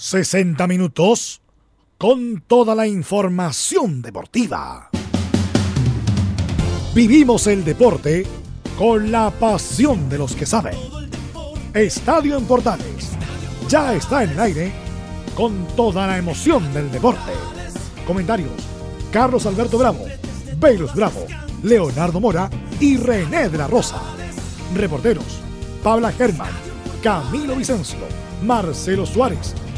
60 minutos con toda la información deportiva. Vivimos el deporte con la pasión de los que saben. Estadio en Portales ya está en el aire con toda la emoción del deporte. Comentarios: Carlos Alberto Bravo, Velus Bravo, Leonardo Mora y René de la Rosa. Reporteros: Pabla Germán, Camilo Vicencio, Marcelo Suárez,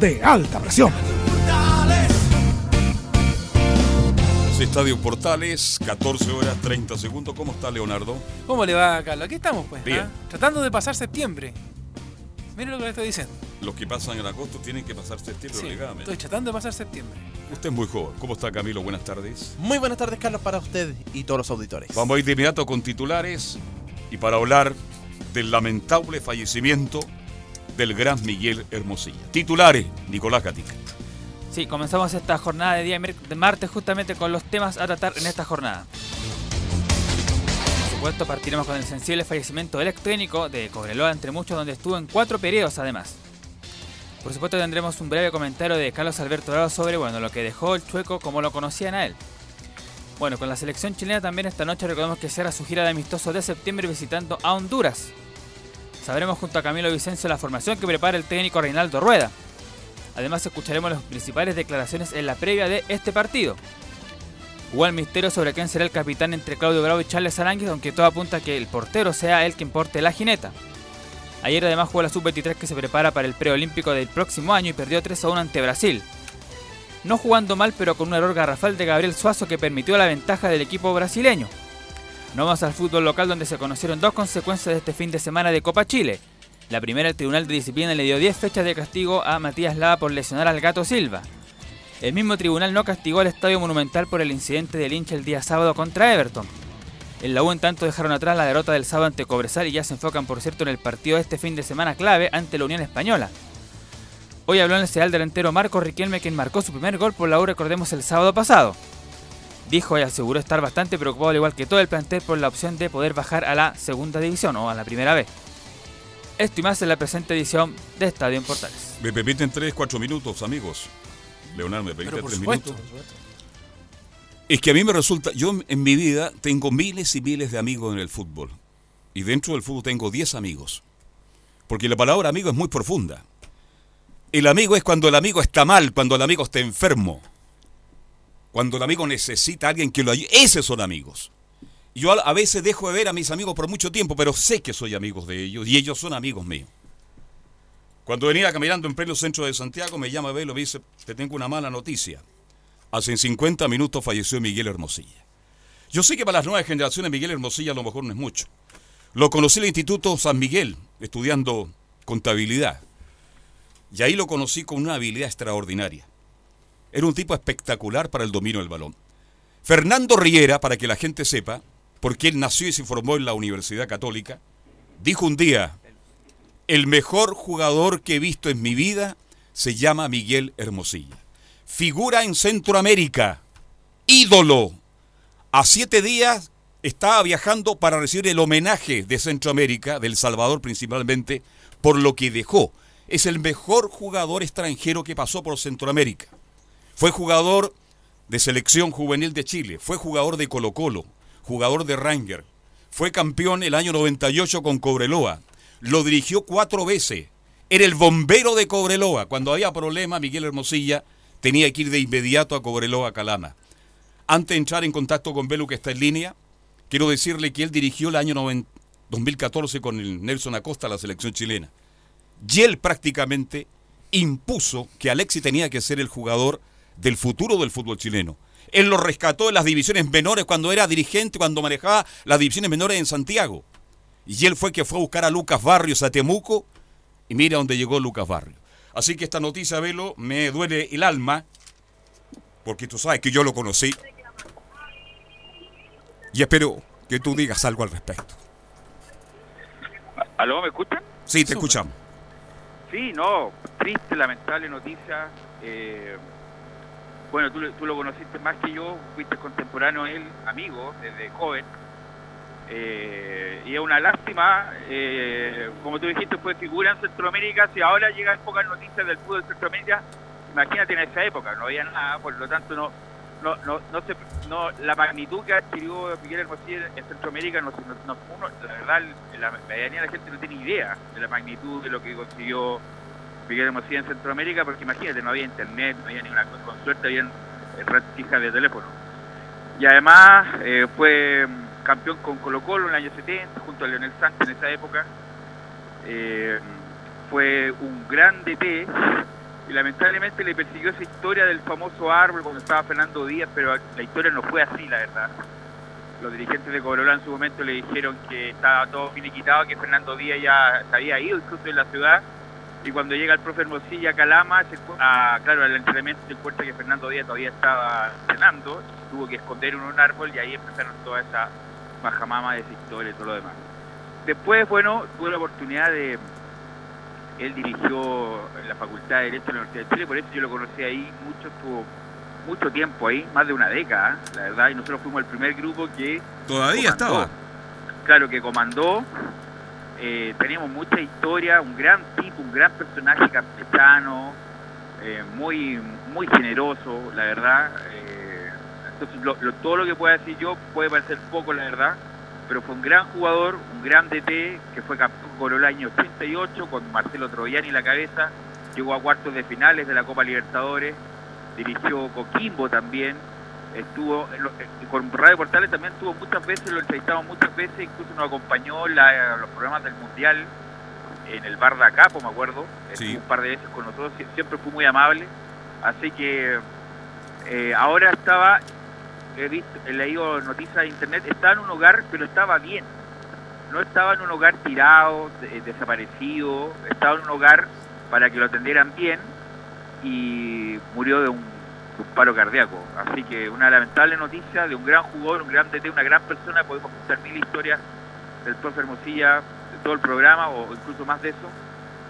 de alta presión. Estadio Portales, 14 horas 30 segundos. ¿Cómo está Leonardo? ¿Cómo le va, Carlos? Aquí estamos, pues. Bien. ¿ah? Tratando de pasar septiembre. Mire lo que le estoy diciendo. Los que pasan en agosto tienen que pasar septiembre Sí, obligadamente. estoy tratando de pasar septiembre. Usted es muy joven. ¿Cómo está Camilo? Buenas tardes. Muy buenas tardes, Carlos, para usted y todos los auditores. Vamos a ir de inmediato con titulares y para hablar del lamentable fallecimiento del gran Miguel Hermosilla. Titulares, Nicolás Gatica. Sí, comenzamos esta jornada de día de martes justamente con los temas a tratar en esta jornada. Por supuesto, partiremos con el sensible fallecimiento técnico de Cobreloa, entre muchos, donde estuvo en cuatro periodos además. Por supuesto, tendremos un breve comentario de Carlos Alberto Bravo sobre bueno, lo que dejó el chueco como lo conocían a él. Bueno, con la selección chilena también esta noche recordemos que será su gira de amistosos de septiembre visitando a Honduras. Sabremos junto a Camilo Vicencio la formación que prepara el técnico Reinaldo Rueda. Además escucharemos las principales declaraciones en la previa de este partido. Hubo el misterio sobre quién será el capitán entre Claudio Bravo y Charles Aránguiz, aunque todo apunta a que el portero sea él quien porte la jineta. Ayer además jugó la Sub-23 que se prepara para el preolímpico del próximo año y perdió 3 a 1 ante Brasil. No jugando mal, pero con un error garrafal de Gabriel Suazo que permitió la ventaja del equipo brasileño. No vamos al fútbol local donde se conocieron dos consecuencias de este fin de semana de Copa Chile. La primera, el Tribunal de Disciplina le dio 10 fechas de castigo a Matías Lava por lesionar al gato Silva. El mismo tribunal no castigó al Estadio Monumental por el incidente del hincha el día sábado contra Everton. En la U en tanto dejaron atrás la derrota del sábado ante Cobresal y ya se enfocan por cierto en el partido de este fin de semana clave ante la Unión Española. Hoy habló en el delantero Marco Riquelme quien marcó su primer gol por la U recordemos el sábado pasado. Dijo y aseguró estar bastante preocupado al igual que todo el plantel por la opción de poder bajar a la segunda división o a la primera vez. Esto y más en la presente edición de Estadio en Portales. Me permiten 3, 4 minutos, amigos. Leonardo, ¿me permite Pero por 3 supuesto. minutos? Es que a mí me resulta, yo en mi vida tengo miles y miles de amigos en el fútbol. Y dentro del fútbol tengo 10 amigos. Porque la palabra amigo es muy profunda. El amigo es cuando el amigo está mal, cuando el amigo está enfermo. Cuando el amigo necesita a alguien que lo ayude. Esos son amigos. Yo a veces dejo de ver a mis amigos por mucho tiempo, pero sé que soy amigos de ellos y ellos son amigos míos. Cuando venía caminando en pleno centro de Santiago, me llama Velo y me dice, te tengo una mala noticia. Hace 50 minutos falleció Miguel Hermosilla. Yo sé que para las nuevas generaciones Miguel Hermosilla a lo mejor no es mucho. Lo conocí en el Instituto San Miguel, estudiando contabilidad. Y ahí lo conocí con una habilidad extraordinaria. Era un tipo espectacular para el dominio del balón. Fernando Riera, para que la gente sepa, porque él nació y se formó en la Universidad Católica, dijo un día, el mejor jugador que he visto en mi vida se llama Miguel Hermosilla. Figura en Centroamérica, ídolo. A siete días estaba viajando para recibir el homenaje de Centroamérica, del Salvador principalmente, por lo que dejó. Es el mejor jugador extranjero que pasó por Centroamérica. Fue jugador de selección juvenil de Chile, fue jugador de Colo Colo, jugador de Ranger, fue campeón el año 98 con Cobreloa, lo dirigió cuatro veces, era el bombero de Cobreloa, cuando había problema Miguel Hermosilla tenía que ir de inmediato a Cobreloa Calama. Antes de entrar en contacto con Belu que está en línea, quiero decirle que él dirigió el año 90 2014 con el Nelson Acosta la selección chilena. Y él prácticamente impuso que Alexi tenía que ser el jugador del futuro del fútbol chileno. Él lo rescató en las divisiones menores cuando era dirigente, cuando manejaba las divisiones menores en Santiago. Y él fue que fue a buscar a Lucas Barrios a Temuco. Y mira dónde llegó Lucas Barrios. Así que esta noticia, Velo, me duele el alma, porque tú sabes que yo lo conocí. Y espero que tú digas algo al respecto. ¿Aló, me escuchan? Sí, te escuchamos. Sí, no, triste, lamentable noticia. Eh, bueno, tú, tú lo conociste más que yo, fuiste contemporáneo él, amigo, desde joven. Eh, y es una lástima, eh, como tú dijiste, fue figura en Centroamérica, si ahora llegan pocas noticias del fútbol de Centroamérica, imagínate en esa época, no había nada, por lo tanto no no no no, se, no la magnitud que adquirió Miguel Hermosilla en Centroamérica, no, no, uno, la verdad, la mayoría de la gente no tiene idea de la magnitud de lo que consiguió Miguel Hermosilla en Centroamérica, porque imagínate, no había internet, no había ninguna cosa, con suerte había red fija de teléfono. Y además eh, fue campeón con Colo Colo en el año 70, junto a Leonel Sánchez en esa época. Eh, fue un gran DT y lamentablemente le persiguió esa historia del famoso árbol cuando estaba Fernando Díaz, pero la historia no fue así, la verdad. Los dirigentes de Cobreloa en su momento le dijeron que estaba todo finiquitado, que Fernando Díaz ya se había ido incluso de la ciudad, y cuando llega el profe Hermosilla a Calama, se, ah, claro, al entrenamiento se encuentra que Fernando Díaz todavía estaba entrenando, tuvo que esconder en un árbol y ahí empezaron toda esa majamama de esa historia y todo lo demás. Después, bueno, tuve la oportunidad de él dirigió la Facultad de Derecho de la Universidad de Chile, por eso yo lo conocí ahí mucho, estuvo mucho tiempo ahí, más de una década, la verdad, y nosotros fuimos el primer grupo que... Todavía estaba. Claro, que comandó, eh, teníamos mucha historia, un gran tipo, un gran personaje campechano, eh, muy, muy generoso, la verdad. Eh, entonces, todo lo que pueda decir yo puede parecer poco, la verdad, pero fue un gran jugador, un gran DT, que fue campeón con el año 88 con Marcelo Troviani la cabeza, llegó a cuartos de finales de la Copa Libertadores, dirigió Coquimbo también, estuvo con Radio Portales también estuvo muchas veces, lo entrevistamos muchas veces, incluso nos acompañó en los programas del Mundial en el bar de Acapo, me acuerdo, estuvo un par de veces con nosotros, siempre fue muy amable, así que eh, ahora estaba he visto, he leído noticias de internet, estaba en un hogar, pero estaba bien. No estaba en un hogar tirado, desaparecido, estaba en un hogar para que lo atendieran bien y murió de un, paro cardíaco. Así que una lamentable noticia de un gran jugador, un gran DT, una gran persona. Podemos contar mil historias del profe Hermosilla, de todo el programa o incluso más de eso.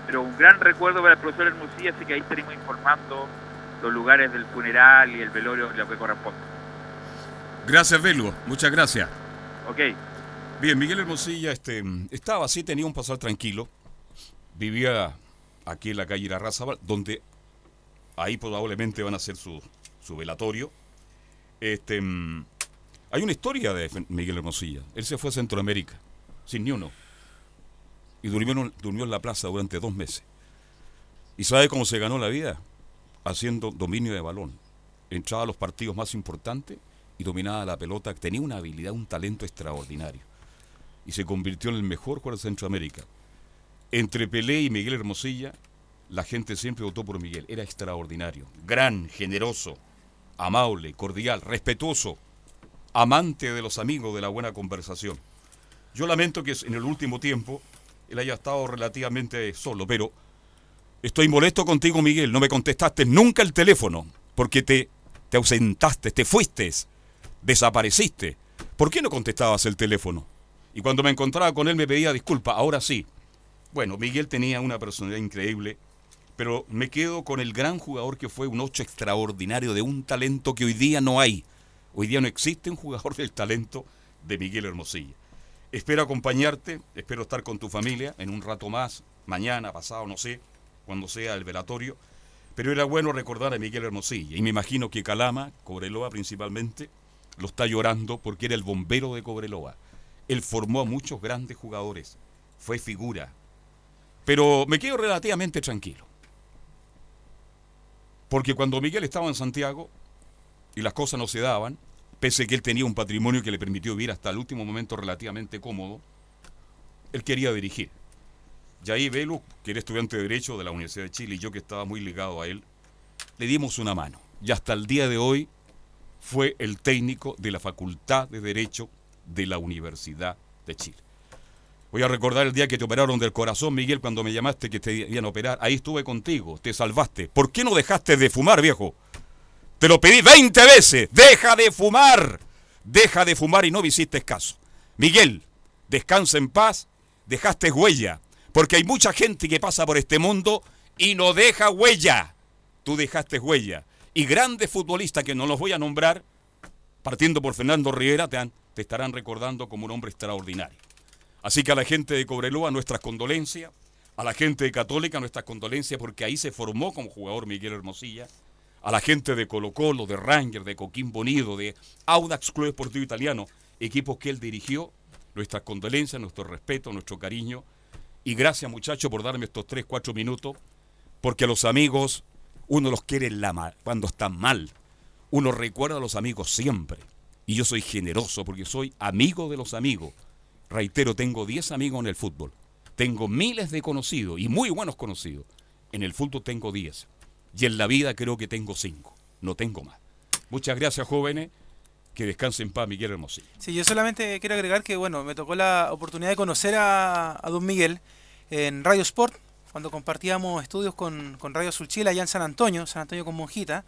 Pero un gran recuerdo para el profesor Hermosilla, así que ahí estaremos informando los lugares del funeral y el velorio, lo que corresponde. Gracias, Velo. Muchas gracias. Ok. Bien, Miguel Hermosilla este, estaba así, tenía un pasar tranquilo. Vivía aquí en la calle La Raza, donde ahí probablemente van a hacer su, su velatorio. Este, hay una historia de Miguel Hermosilla. Él se fue a Centroamérica, sin ni uno. Y durmió, durmió en la plaza durante dos meses. ¿Y sabe cómo se ganó la vida? Haciendo dominio de balón. Entraba a los partidos más importantes y dominaba la pelota, tenía una habilidad, un talento extraordinario. Y se convirtió en el mejor jugador de Centroamérica. Entre Pelé y Miguel Hermosilla, la gente siempre votó por Miguel. Era extraordinario, gran, generoso, amable, cordial, respetuoso, amante de los amigos, de la buena conversación. Yo lamento que en el último tiempo él haya estado relativamente solo, pero estoy molesto contigo, Miguel. No me contestaste nunca el teléfono porque te, te ausentaste, te fuiste desapareciste. ¿Por qué no contestabas el teléfono? Y cuando me encontraba con él me pedía disculpas, ahora sí. Bueno, Miguel tenía una personalidad increíble, pero me quedo con el gran jugador que fue un ocho extraordinario de un talento que hoy día no hay. Hoy día no existe un jugador del talento de Miguel Hermosilla. Espero acompañarte, espero estar con tu familia en un rato más, mañana, pasado, no sé, cuando sea el velatorio. Pero era bueno recordar a Miguel Hermosilla. Y me imagino que Calama, Cobreloa principalmente, lo está llorando porque era el bombero de Cobreloa. Él formó a muchos grandes jugadores, fue figura. Pero me quedo relativamente tranquilo. Porque cuando Miguel estaba en Santiago y las cosas no se daban, pese que él tenía un patrimonio que le permitió vivir hasta el último momento relativamente cómodo, él quería dirigir. Y ahí Velo, que era estudiante de Derecho de la Universidad de Chile y yo que estaba muy ligado a él, le dimos una mano. Y hasta el día de hoy fue el técnico de la Facultad de Derecho de la Universidad de Chile. Voy a recordar el día que te operaron del corazón, Miguel, cuando me llamaste que te iban a operar. Ahí estuve contigo, te salvaste. ¿Por qué no dejaste de fumar, viejo? Te lo pedí 20 veces. Deja de fumar. Deja de fumar y no me hiciste caso. Miguel, descansa en paz. Dejaste huella. Porque hay mucha gente que pasa por este mundo y no deja huella. Tú dejaste huella. Y grandes futbolistas que no los voy a nombrar, partiendo por Fernando Rivera, te, estarán recordando como un hombre extraordinario. Así que a la gente de Cobreloa nuestras condolencias, a la gente de Católica nuestras condolencias porque ahí se formó como jugador Miguel Hermosilla, a la gente de Colo Colo, de Ranger, de Coquimbo Unido, de Audax Club Esportivo Italiano, equipos que él dirigió, nuestras condolencias, nuestro respeto, nuestro cariño. Y gracias muchachos por darme estos 3, 4 minutos porque los amigos uno los quiere en la ma- cuando están mal, uno recuerda a los amigos siempre. Y yo soy generoso porque soy amigo de los amigos. Reitero, tengo 10 amigos en el fútbol. Tengo miles de conocidos y muy buenos conocidos. En el fútbol tengo 10. Y en la vida creo que tengo 5. No tengo más. Muchas gracias, jóvenes. Que descansen en paz, Miguel Hermosillo. Sí, yo solamente quiero agregar que, bueno, me tocó la oportunidad de conocer a, a don Miguel en Radio Sport, cuando compartíamos estudios con, con Radio Azul Chile allá en San Antonio, San Antonio con Monjita.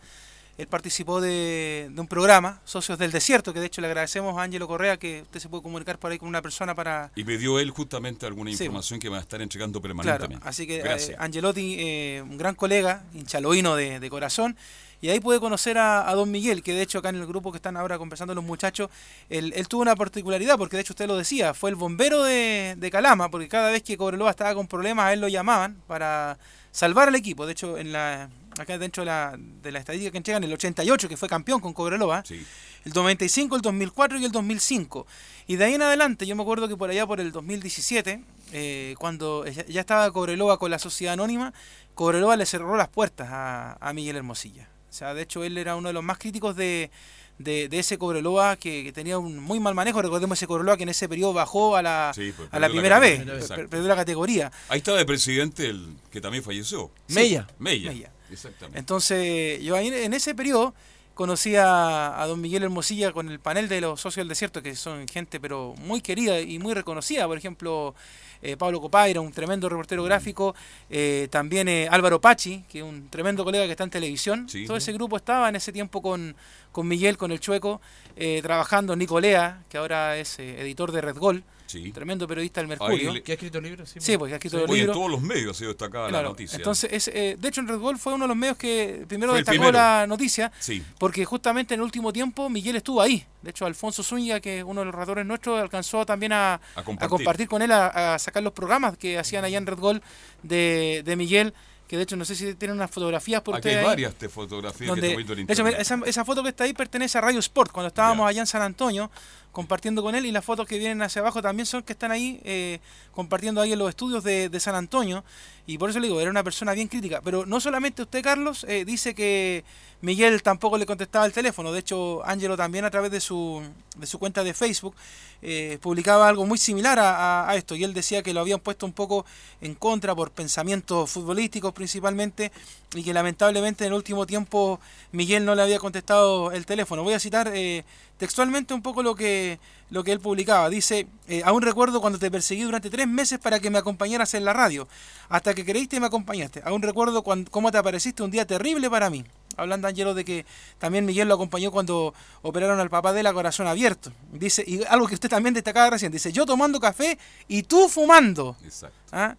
Él participó de, de un programa, Socios del Desierto, que de hecho le agradecemos a Ángelo Correa que usted se puede comunicar por ahí con una persona para... Y me dio él justamente alguna Sí. información que va a estar entregando Claro, permanentemente. así que eh. Angelotti, eh, un gran colega, hinchaloíno de, de corazón, y ahí pude conocer a, a don Miguel, que de hecho acá en el grupo que están ahora conversando los muchachos, él, él tuvo una particularidad, porque de hecho usted lo decía, fue el bombero de, de Calama, porque cada vez que Cobreloa estaba con problemas, a él lo llamaban para salvar al equipo. De hecho, en la acá dentro de la, de la estadística que entregan, el 88, que fue campeón con Cobreloa, Sí. el 95, el 2004 y el 2005. Y de ahí en adelante, yo me acuerdo que por allá por el 2017, eh, cuando ya estaba Cobreloa con la sociedad anónima, Cobreloa le cerró las puertas a, a Miguel Hermosilla. O sea, de hecho, él era uno de los más críticos de, de, de ese Cobreloa que, que tenía un muy mal manejo. Recordemos ese Cobreloa que en ese periodo bajó a la, Sí, pues, a la primera vez, perdió la categoría. Ahí estaba el presidente el que también falleció. Mella. Mella. Mella. Exactamente. Entonces, yo ahí en ese periodo conocí a, a don Miguel Hermosilla con el panel de los socios del desierto, que son gente pero muy querida y muy reconocida. Por ejemplo, eh, Pablo Copaira, un tremendo reportero gráfico. eh, también eh, Álvaro Pachi, que es un tremendo colega que está en televisión. Sí. Todo ese grupo estaba en ese tiempo con, con Miguel, con el Chueco, eh, trabajando. Nicolea, que ahora es eh, editor de Red Gol, Sí. tremendo periodista del Mercurio. le- ¿Qué ha escrito libros? Sí, porque ha escrito los Oye, en libros. todos los medios ha sido destacada la noticia. Entonces, es, eh, de hecho, en Red Bull fue uno de los medios que primero destacó primero. la noticia, Sí. porque justamente en el último tiempo Miguel estuvo ahí. De hecho, Alfonso Zúñiga, que es uno de los redactores nuestros, alcanzó también a, A a compartir. con él, a, a sacar los programas que hacían allá en Red Bull de, de Miguel, que de hecho no sé si tienen unas fotografías por Aquí hay ahí, varias de fotografías donde- que en de hecho, esa, esa foto que está ahí pertenece a Radio Sport, cuando estábamos allá en San Antonio compartiendo con él, y las fotos que vienen hacia abajo también son que están ahí eh, compartiendo ahí en los estudios de, de San Antonio, y por eso le digo, era una persona bien crítica. Pero no solamente usted, Carlos, eh, dice que Miguel tampoco le contestaba el teléfono, de hecho, Ángelo también a través de su, de su cuenta de Facebook eh, publicaba algo muy similar a, a- esto, y él decía que lo habían puesto un poco en contra por pensamientos futbolísticos principalmente, y que lamentablemente en el último tiempo Miguel no le había contestado el teléfono. Voy a citar eh, textualmente un poco lo que, lo que él publicaba. Dice, eh, aún recuerdo cuando te perseguí durante tres meses para que me acompañaras en la radio, hasta que creíste y me acompañaste. Aún recuerdo cuan- cómo te apareciste un día terrible para mí. Hablando Angelo de que también Miguel lo acompañó cuando operaron al papá de la corazón abierto. Dice, y algo que usted también destacaba recién, dice, yo tomando café y tú fumando. Exacto. ¿Ah?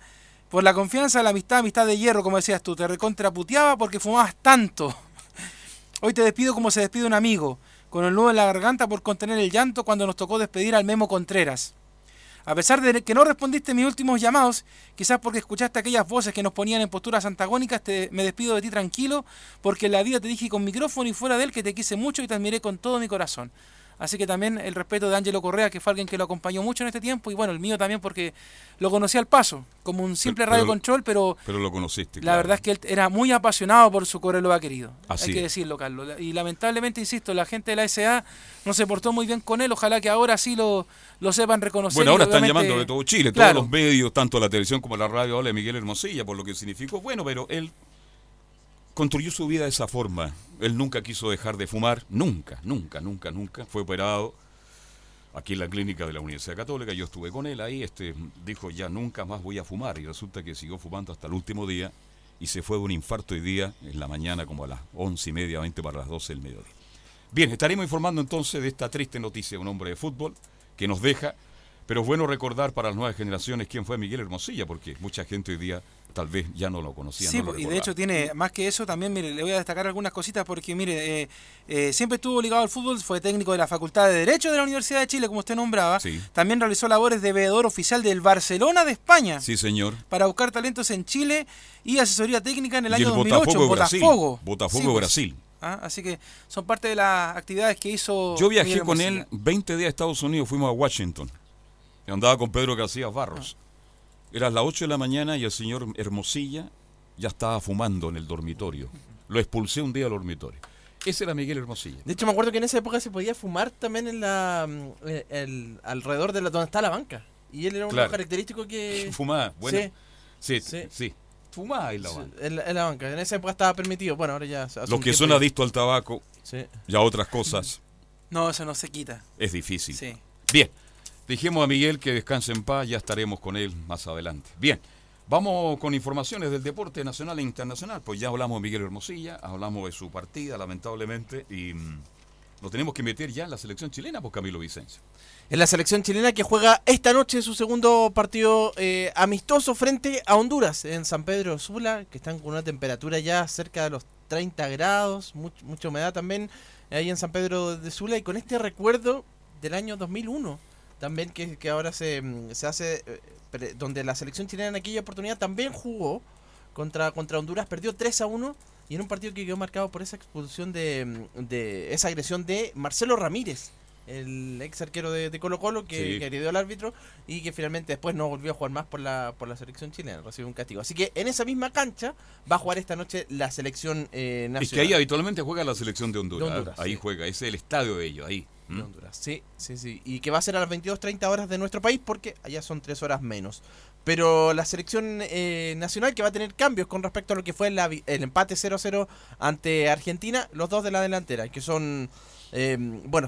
Por la confianza, la amistad, amistad de hierro, como decías tú, te recontraputeaba porque fumabas tanto. Hoy te despido como se despide un amigo, con el nudo en la garganta por contener el llanto cuando nos tocó despedir al Memo Contreras. A pesar de que no respondiste mis últimos llamados, quizás porque escuchaste aquellas voces que nos ponían en posturas antagónicas, te, me despido de ti tranquilo, porque en la vida te dije con micrófono y fuera de él que te quise mucho y te admiré con todo mi corazón. Así que también el respeto de Ángelo Correa, que fue alguien que lo acompañó mucho en este tiempo, y bueno, el mío también porque lo conocí al paso, como un simple Pero- radio control, pero Pero lo conociste. la claro. verdad es que él era muy apasionado por su Cobreloa querido. Así Hay que decirlo, Carlos. Y lamentablemente, insisto, la gente de la SA no se portó muy bien con él. Ojalá que ahora sí lo, lo sepan reconocer. Bueno, ahora están llamando de todo Chile, Claro. todos los medios, tanto la televisión como la radio, habla de Miguel Hermosilla, por lo que significó. Bueno, pero él construyó su vida de esa forma. Él nunca quiso dejar de fumar, nunca, nunca, nunca, nunca. Fue operado aquí en la clínica de la Universidad Católica. Yo estuve con él ahí, este, dijo ya nunca más voy a fumar y resulta que siguió fumando hasta el último día y se fue de un infarto hoy día en la mañana como a las once y media, 20 para las 12 del mediodía. Bien, estaremos informando entonces de esta triste noticia de un hombre de fútbol que nos deja, pero es bueno recordar para las nuevas generaciones quién fue Miguel Hermosilla, porque mucha gente hoy día tal vez ya no lo conocía. Sí, no lo po- y de hecho tiene más que eso también, mire, le voy a destacar algunas cositas porque, mire, eh, eh, siempre estuvo ligado al fútbol, fue técnico de la Facultad de Derecho de la Universidad de Chile, como usted nombraba. Sí. También realizó labores de veedor oficial del Barcelona de España Sí, señor. para buscar talentos en Chile y asesoría técnica en el y año el 2008 Botafogo. Botafogo. Botafogo Sí, pues. Brasil. Ah, así que son parte de las actividades que hizo. Yo viajé con él Hermosilla. 20 días a Estados Unidos, fuimos a Washington. Andaba con Pedro García Barros. Era las 8 de la mañana y el señor Hermosilla ya estaba fumando en el dormitorio. Lo expulsé un día al dormitorio. Ese era Miguel Hermosilla. De hecho, me acuerdo que en esa época se podía fumar también en la mm, eh, el- alrededor de la, donde está la banca. Y él era uno Claro. característico que... Fumaba, bueno. Sí, sí. Sí. Fumaba en la banca. en, la, en la banca. En esa época estaba permitido. Bueno, ahora ya... Los que son adictos al tabaco Sí. y a otras cosas, No, eso no se quita. es difícil. Sí. Bien, dijimos a Miguel que descanse en paz, ya estaremos con él más adelante. Bien, vamos con informaciones del deporte nacional e internacional. Pues ya hablamos de Miguel Hermosilla, hablamos de su partida, lamentablemente, y mm, nos tenemos que meter ya en la selección chilena por Camilo Vicencio. En la selección chilena que juega esta noche su segundo partido eh, amistoso frente a Honduras en San Pedro Sula, que están con una temperatura ya cerca de los 30 grados, much- mucha humedad también ahí en San Pedro de Sula y con este recuerdo del año 2001 también que, que ahora se, mm, se hace, eh, donde la selección chilena en aquella oportunidad también jugó contra, contra Honduras, perdió 3 a 1 y en un partido que quedó marcado por esa expulsión de, mm, de esa agresión de Marcelo Ramírez, el ex arquero de, de Colo Colo que, Sí. que agredió al árbitro y que finalmente después no volvió a jugar más por la, por la selección chilena, recibió un castigo. Así que en esa misma cancha va a jugar esta noche la selección eh, nacional. Es que ahí habitualmente juega la selección de Honduras. De Honduras, ahí sí. juega, ese es el estadio de ellos, ahí. ¿Mm? de Honduras. Sí, sí, sí. Y que va a ser a las 22.30 horas de nuestro país porque allá son 3 horas menos. Pero la selección eh, nacional que va a tener cambios con respecto a lo que fue la el empate 0-0 ante Argentina, los dos de la delantera, que son, eh, bueno,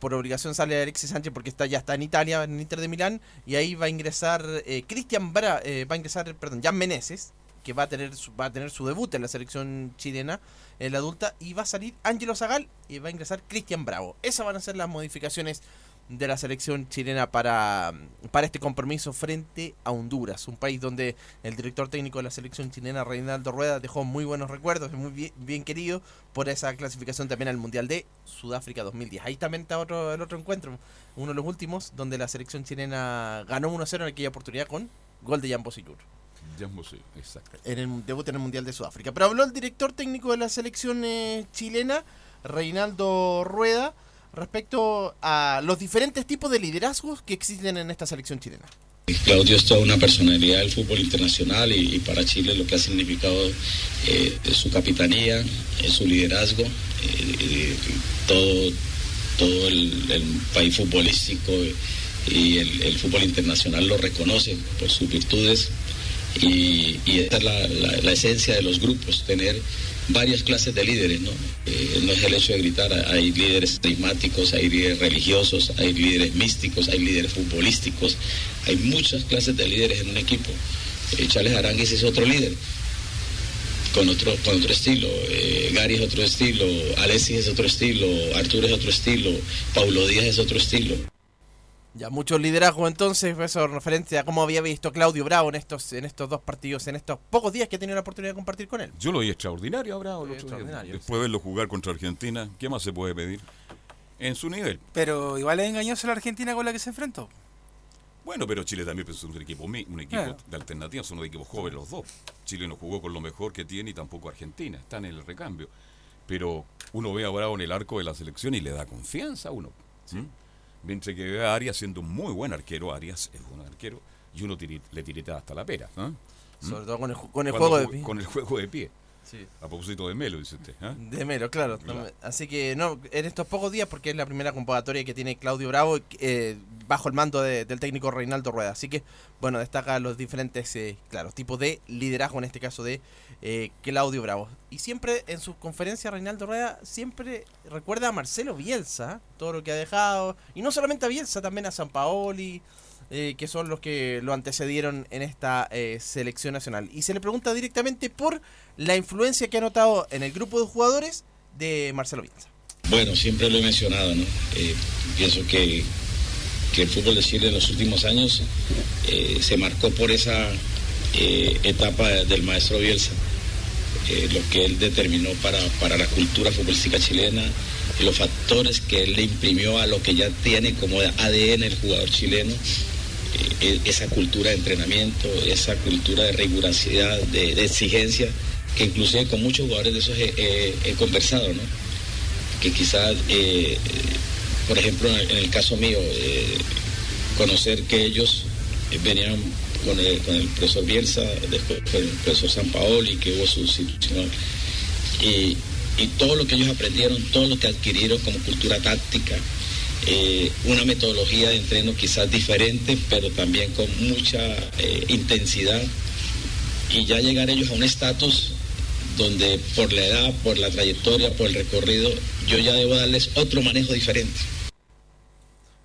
por obligación sale Alexis Sánchez porque está ya está en Italia, en el Inter de Milán, y ahí va a ingresar eh, Cristian Bra, eh, va a ingresar, perdón, Jan Meneses, que va a tener su, va a tener su debut en la selección chilena, en la adulta, y va a salir Ángelo Zagal y va a ingresar Cristian Bravo. Esas van a ser las modificaciones de la selección chilena para, para este compromiso frente a Honduras, un país donde el director técnico de la selección chilena, Reinaldo Rueda, dejó muy buenos recuerdos, es muy bien, querido por esa clasificación también al Mundial de Sudáfrica 2010. Ahí también está otro, el otro encuentro, uno de los últimos, donde la selección chilena ganó 1-0 en aquella oportunidad con gol de Jan Bosillur Ya no sé, exacto. en el debut en el Mundial de Sudáfrica. Pero habló el director técnico de la selección eh, chilena, Reinaldo Rueda, respecto a los diferentes tipos de liderazgos que existen en esta selección chilena. Claudio es toda una personalidad del fútbol internacional y, y para Chile lo que ha significado eh, es su capitanía, es su liderazgo, eh, eh, todo, todo el, el país futbolístico y el, el fútbol internacional lo reconoce por sus virtudes y, y esta es la, esencia de los grupos, tener varias clases de líderes, ¿no? Eh, no es el hecho de gritar, hay líderes carismáticos, hay líderes religiosos, hay líderes místicos, hay líderes futbolísticos, hay muchas clases de líderes en un equipo. Eh, Charles Aranguis es otro líder, con otro, con otro estilo, eh, Gary es otro estilo, Alexis es otro estilo, Arturo es otro estilo, Paulo Díaz es otro estilo. Ya mucho liderazgo entonces, eso en referencia a cómo había visto Claudio Bravo en estos, en estos dos partidos, en estos pocos días que he tenido la oportunidad de compartir con él. Yo lo vi extraordinario Sí, otro día. extraordinario, Después de verlo jugar contra Argentina, ¿qué más se puede pedir? En su nivel. Pero igual es engañosa la Argentina con la que se enfrentó. Bueno, pero Chile también es un equipo, un equipo Claro. de alternativa, son unos equipos jóvenes los dos. Chile no jugó con lo mejor que tiene y tampoco Argentina, están en el recambio. Pero uno ve a Bravo en el arco de la selección y le da confianza a uno. ¿Mm? Mientras que Arias siendo un muy buen arquero, Arias es buen arquero, y uno tiri- le tirita hasta la pera. ¿ah? Sobre todo con el, con el juego de pie. Con el juego de pie. Sí. A propósito de Melo, dice usted. ¿ah? De Melo, claro. Claro. Así que no, en estos pocos días, porque es la primera convocatoria que tiene Claudio Bravo eh, bajo el mando de- del técnico Reinaldo Rueda. Así que, bueno, destaca los diferentes, eh, claro, tipos de liderazgo, en este caso de eh, Claudio Bravo. Y siempre en sus conferencias Reinaldo Rueda siempre recuerda a Marcelo Bielsa, todo lo que ha dejado. Y no solamente a Bielsa, también a San Paoli. Eh, que son los que lo antecedieron en esta eh, selección nacional. Y se le pregunta directamente por la influencia que ha notado en el grupo de jugadores de Marcelo Bielsa. Bueno, siempre lo he mencionado, ¿no? Eh, pienso que, que el fútbol de Chile en los últimos años se marcó por esa etapa del maestro Bielsa, lo que él determinó para, para la cultura futbolística chilena los factores que él le imprimió a lo que ya tiene como ADN el jugador chileno, esa cultura de entrenamiento, esa cultura de rigurosidad, de, exigencia, que inclusive con muchos jugadores de esos he, conversado, ¿no? que quizás, eh, eh, por ejemplo, en el, caso mío, eh, conocer que ellos eh, venían con el, con el profesor Bielsa, después con el profesor San Paoli, que hubo su situación, y, y todo lo que ellos aprendieron, todo lo que adquirieron como cultura táctica, eh, una metodología de entreno quizás diferente, pero también con mucha eh, intensidad, y ya llegar ellos a un estatus donde por la edad, por la trayectoria, por el recorrido, yo ya debo darles otro manejo diferente.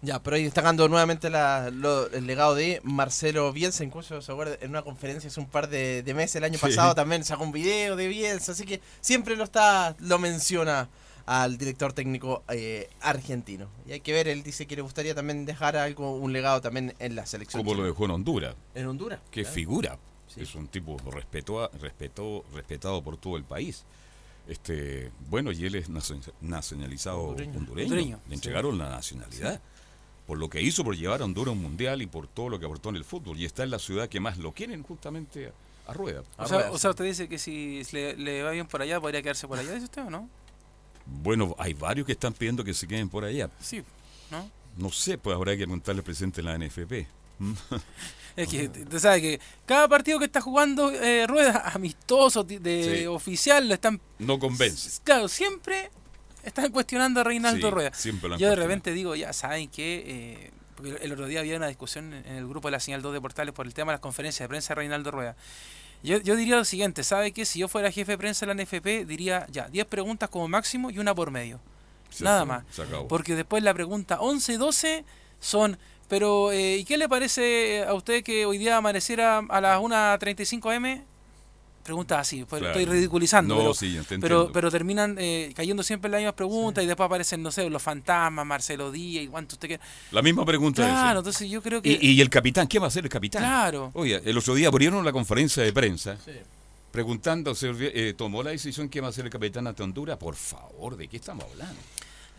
Ya, pero ahí destacando nuevamente la- lo- el legado de Marcelo Bielsa, incluso se acuerda en una conferencia hace un par de, de meses el año Sí. pasado también sacó un video de Bielsa, así que siempre lo está, lo menciona al director técnico eh, argentino. Y hay que ver, él dice que le gustaría también dejar algo, un legado también en la selección. Como lo dejó en Honduras. En Honduras. Qué claro. figura. Sí. Es un tipo respeto, respeto, respetado por todo el país. Este, bueno, y él es nacion- nacionalizado Hondureño. hondureño. Hondureño, Le entregaron la nacionalidad. Por lo que hizo por llevar a Honduras a un mundial y por todo lo que aportó en el fútbol. Y está en la ciudad que más lo quieren justamente a, a Rueda. O sea, o sea, usted dice que si le, le va bien por allá, podría quedarse por allá, dice usted o no? Bueno, hay varios que están pidiendo que se queden por allá. Sí, ¿no? No sé, pues habrá que preguntarle al presidente de la NFP. Es que usted sabe que cada partido que está jugando eh, Rueda, amistoso, de Sí. oficial, lo están. No convence. Claro, siempre están cuestionando a Reinaldo Sí, Rueda. siempre lo han Yo de repente digo, ya saben que. eh, porque el otro día había una discusión en en el grupo de la señal 2 de Portales por el tema de las conferencias de prensa de Reinaldo Rueda. Yo, yo diría lo siguiente, ¿sabe que Si yo fuera jefe de prensa de la NFP, diría ya, 10 preguntas como máximo y una por medio. Nada más. Porque después la pregunta 11 y 12 son, pero eh, ¿y qué le parece a usted que hoy día amaneciera a las 1.35 am? Preguntas así, pues, Claro. estoy ridiculizando, No, pero, sí, te pero, terminan eh, cayendo siempre en las mismas preguntas y después aparecen, no sé, los fantasmas, Marcelo Díaz y cuánto usted quiera. La misma pregunta es. Claro, entonces yo creo que... ¿Y, y el capitán? ¿Qué va a hacer el capitán? Claro. Oye, el otro día abrieron la conferencia de prensa preguntando, ¿se, eh, ¿tomó la decisión qué va a hacer el capitán ante Honduras? Por favor, ¿de qué estamos hablando?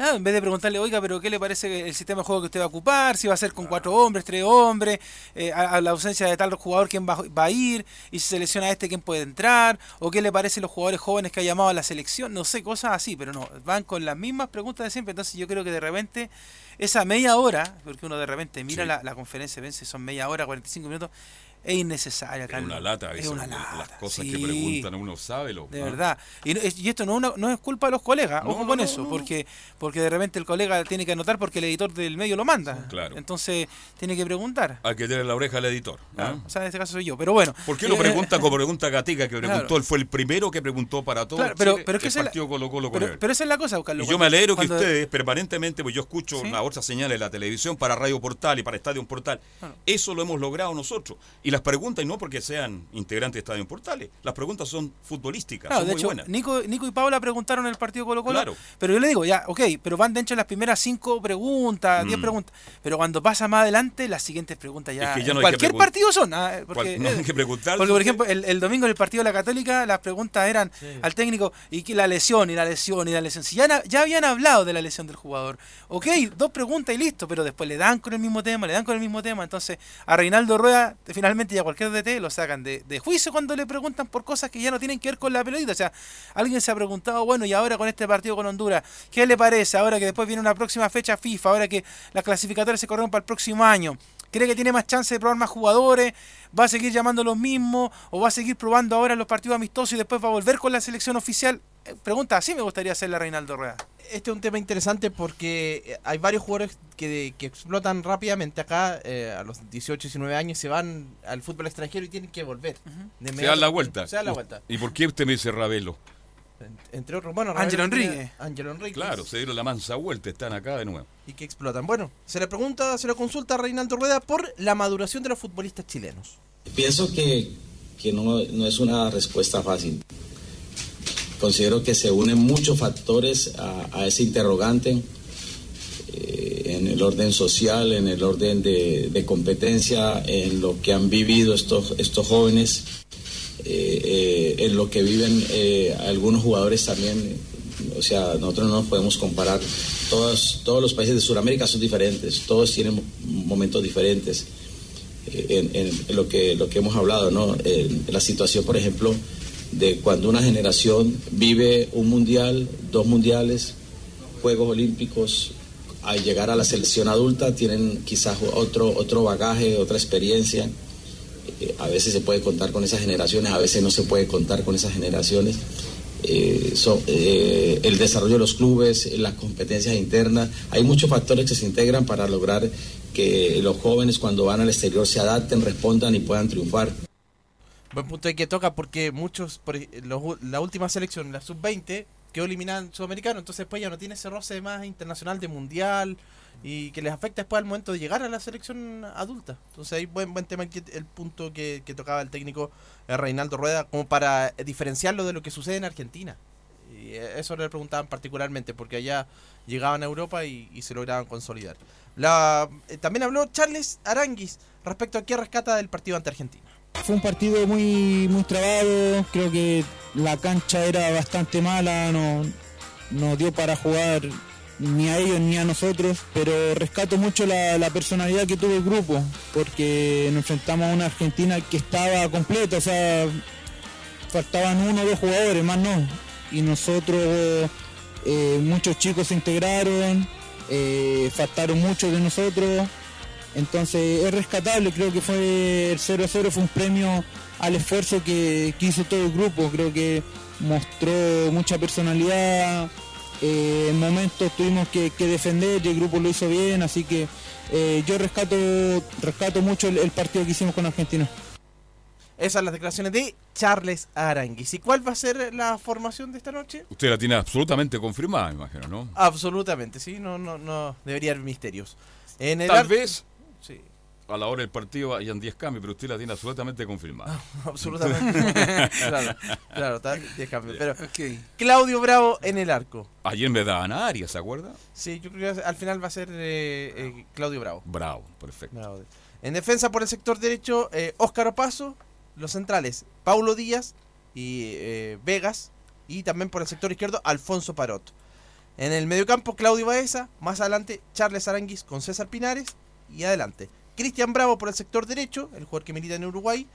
Ah, en vez de preguntarle, oiga, pero ¿qué le parece el sistema de juego que usted va a ocupar? Si va a ser con cuatro hombres, tres hombres, eh, a, a la ausencia de tal jugador, ¿quién va, va a ir? Y si selecciona a este, ¿quién puede entrar? ¿O qué le parece los jugadores jóvenes que ha llamado a la selección? No sé, cosas así, pero no, van con las mismas preguntas de siempre. Entonces yo creo que de repente, esa media hora, porque uno de repente mira Sí. la, la conferencia de prensa son media hora, 45 minutos, es innecesaria, Es una lata, Es una Las lata, cosas que preguntan uno sabe lo De ¿ah? verdad. Y, no- es- y esto no, una- no es culpa de los colegas, No, ojo no, con no, eso, no. porque porque de repente el colega tiene que anotar porque el editor del medio lo manda. Claro. Entonces tiene que preguntar. Hay que tener la oreja al editor. ¿ah? O sea, en este caso soy yo. Pero bueno. ¿Por qué lo eh, pregunta como pregunta Gatica que preguntó? Claro. Él fue el primero que preguntó para todo Claro, pero- pero es que el esa es la- partido Colo Colo con Pero, él. pero esa es la cosa, Carlos. Y yo me alegro que ustedes permanentemente, pues yo escucho Sí. La otra señal de la televisión para Radio Portal y para Estadio Portal. Claro. Eso lo hemos logrado nosotros. Y las preguntas, y no porque sean integrantes de Estadio Portales, las preguntas son futbolísticas, Claro, son de muy hecho, buenas. Nico, Nico y Paula preguntaron el partido Colo Colo. Claro. Pero yo le digo, ya, ok, pero van dentro de las primeras cinco preguntas, diez Mm. preguntas. Pero cuando pasa más adelante, las siguientes preguntas ya. Es que ya en no hay que cualquier partido son. ah, Porque, no hay que preguntar. Porque, por ejemplo, el, el domingo en el partido de la Católica, las preguntas eran al técnico, y que la lesión, y la lesión, y la lesión. Si ya, ya habían hablado de la lesión del jugador. Ok, dos preguntas y listo, pero después le dan con el mismo tema, le dan con el mismo tema. Entonces, a Reinaldo Rueda, finalmente ya cualquier DT lo sacan de, juicio cuando le preguntan por cosas que ya no tienen que ver con la pelotita. O sea, alguien se ha preguntado, bueno, y ahora con este partido con Honduras, ¿qué le parece? Ahora que después viene una próxima fecha FIFA, ahora que las clasificatorias se corrieron para el próximo año. ¿Cree que tiene más chance de probar más jugadores? ¿Va a seguir llamando los mismos? ¿O va a seguir probando ahora los partidos amistosos y después va a volver con la selección oficial? Pregunta así me gustaría hacerle a Reinaldo Rueda. Este es un tema interesante porque eh, hay varios jugadores que, que explotan rápidamente acá eh, a los 18, 19 años, se van al fútbol extranjero y tienen que volver. De Se dan la vuelta. Se dan la vuelta. ¿Y por qué usted me dice Ravelo? En- Entre otros, bueno, Ángelo Enrique. Ángelo Enrique. Claro, se dieron la mansa vuelta, están acá de nuevo. Y que explotan. Bueno, se le pregunta, se le consulta a Reinaldo Rueda por la maduración de los futbolistas chilenos. Pienso que, que no, no es una respuesta fácil. Considero que se unen muchos factores a, ese interrogante eh, en el orden social, en el orden de, competencia, en lo que han vivido estos, estos jóvenes, eh, eh, en lo que viven algunos jugadores también. O sea, nosotros no nos podemos comparar. Todos, todos los países de Sudamérica son diferentes, todos tienen momentos diferentes en, en lo, que, lo que hemos hablado, ¿no? La situación, por ejemplo, de cuando una generación vive un mundial, dos mundiales, Juegos Olímpicos, al llegar a la selección adulta tienen quizás otro, otro bagaje, otra experiencia. Eh, a veces se puede contar con esas generaciones, a veces no se puede contar con esas generaciones. Eh, eh, el desarrollo de los clubes, las competencias internas, hay muchos factores que se integran para lograr que los jóvenes cuando van al exterior se adapten, respondan y puedan triunfar. Buen punto de que toca porque muchos, por ej- los- la última selección, la sub-20, quedó eliminada en sudamericano, entonces después ya no tiene ese roce más internacional de mundial y que les afecta después al momento de llegar a la selección adulta. Entonces ahí buen, buen tema el punto que, que tocaba el técnico eh, Reinaldo Rueda como para eh, diferenciarlo de lo que sucede en Argentina. Y eh, eso le preguntaban particularmente porque allá llegaban a Europa y, y se lograban consolidar. La, también habló Charles Aranguis respecto a qué rescata del partido ante Argentina. Fue un partido muy, muy trabado, creo que la cancha era bastante mala, no, no dio para jugar ni a ellos ni a nosotros, pero rescato mucho la, personalidad que tuvo el grupo, porque nos enfrentamos a una Argentina que estaba completa, o sea, faltaban uno o dos jugadores, más no, y nosotros, eh, muchos chicos se integraron, eh, faltaron muchos de nosotros, entonces es rescatable, creo que fue el 0 a 0 fue un premio al esfuerzo que, que hizo todo el grupo, creo que mostró mucha personalidad, eh, en momentos tuvimos que, que defender y el grupo lo hizo bien, así que eh, yo rescato, rescato mucho el, el partido que hicimos con Argentina. Esas son las declaraciones de Charles Aranguis. ¿Y cuál va a ser la formación de esta noche? Usted la tiene absolutamente confirmada, me imagino, ¿no? Absolutamente, sí, no, no, no debería haber misterios. En el Tal vez Sí, a la hora del partido hayan 10 cambios, pero usted la tiene absolutamente confirmada. absolutamente. claro, claro, está, diez cambios. Pero. Claudio Bravo en el arco. Ayer me daban a Arias, ¿se acuerda? Sí, yo creo que al final va a ser eh, eh, Claudio Bravo. Bravo, perfecto. Bravo. En defensa por el sector derecho, eh, Óscar Opaso. Los centrales, Paulo Díaz y eh, Vegas. Y también por el sector izquierdo, Alfonso Parot. En el mediocampo, Claudio Baeza. Más adelante, Charles Aranguis con César Pinares. Y adelante, Cristian Bravo por el sector derecho, el jugador que milita en Uruguay.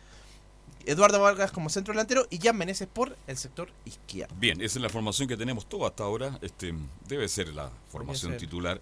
Eduardo Vargas como centro delantero y Jan Meneses por el sector izquierdo. Bien, esa es la formación que tenemos toda hasta ahora. Este debe ser la formación ser. titular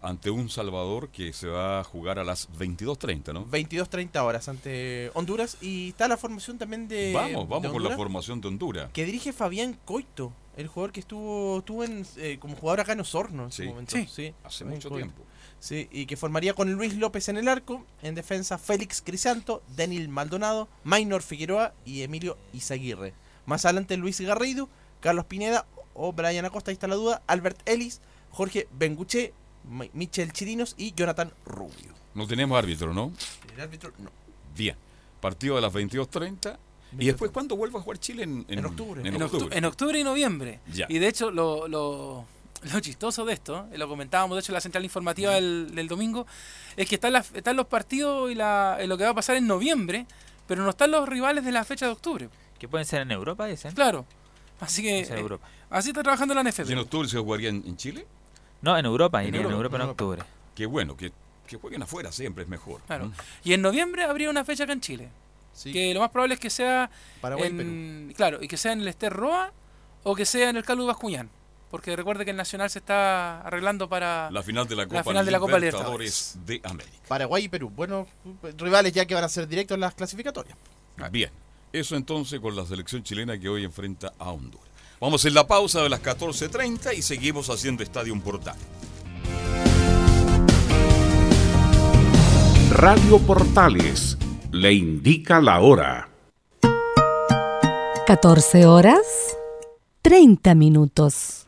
ante un Salvador que se va a jugar a las 22:30, ¿no? 22-30 horas ante Honduras. Y está la formación también de. vamos, de vamos con la Honduras. formación de Honduras. que dirige Fabián Coito, el jugador que estuvo, estuvo en, eh, como jugador acá en Osorno en Sí. su momento. Sí. Hace Fabián mucho Coito. tiempo. Sí, y que formaría con Luis López en el arco, en defensa Félix Crisanto, Daniel Maldonado, Maynor Figueroa y Emilio Izaguirre. Más adelante Luis Garrido, Carlos Pineda o Brian Acosta, ahí está la duda, Albert Ellis, Jorge Benguché, Mi- Michel Chirinos y Jonathan Rubio. No tenemos árbitro, ¿no? El árbitro no. Bien. Partido a las 22:30. ¿Y después cuándo vuelve a jugar Chile? En, En octubre. En, En, octu- octubre. en octubre y noviembre. Ya. Y de hecho, lo, lo, lo chistoso de esto, eh, lo comentábamos de hecho en la central informativa del, del domingo, es que están, las, están los partidos y la, eh, lo que va a pasar en noviembre, pero no están los rivales de la fecha de octubre. Que pueden ser en Europa, dicen. Claro. Así que en eh, Europa. así está trabajando la ¿Y en octubre se jugaría en, en Chile? No, en Europa, En en Europa, Europa en en octubre. Qué bueno, que, que jueguen afuera siempre es mejor. Claro. ¿no? Y en noviembre habría una fecha acá en Chile. Sí, Que lo más probable es que sea Paraguay y Perú. en, claro, y que sea en el Ester Roa o que sea en el Carlos Bascuñán. Porque recuerde que el Nacional se está arreglando para La final de la Copa, final de la Copa Libertadores de América. Paraguay y Perú. Buenos rivales ya que van a ser directos en las clasificatorias. Bien, eso entonces con la selección chilena que hoy enfrenta a Honduras. Vamos en la pausa de las 14.30 y seguimos haciendo Estadio Portal. Radio Portales le indica la hora. 14 horas 30 minutos.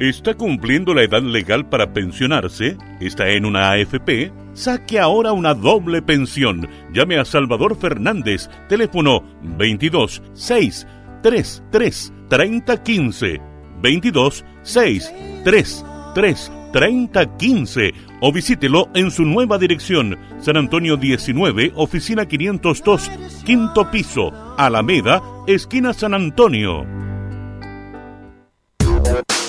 ¿Está cumpliendo la edad legal para pensionarse? ¿Está en una AFP? Saque ahora una doble pensión. Llame a Salvador Fernández, teléfono 22 6 3 3 30 15 22 6 3 3 30 15 o visítelo en su nueva dirección, San Antonio 19, oficina 502, quinto piso, Alameda, esquina San Antonio.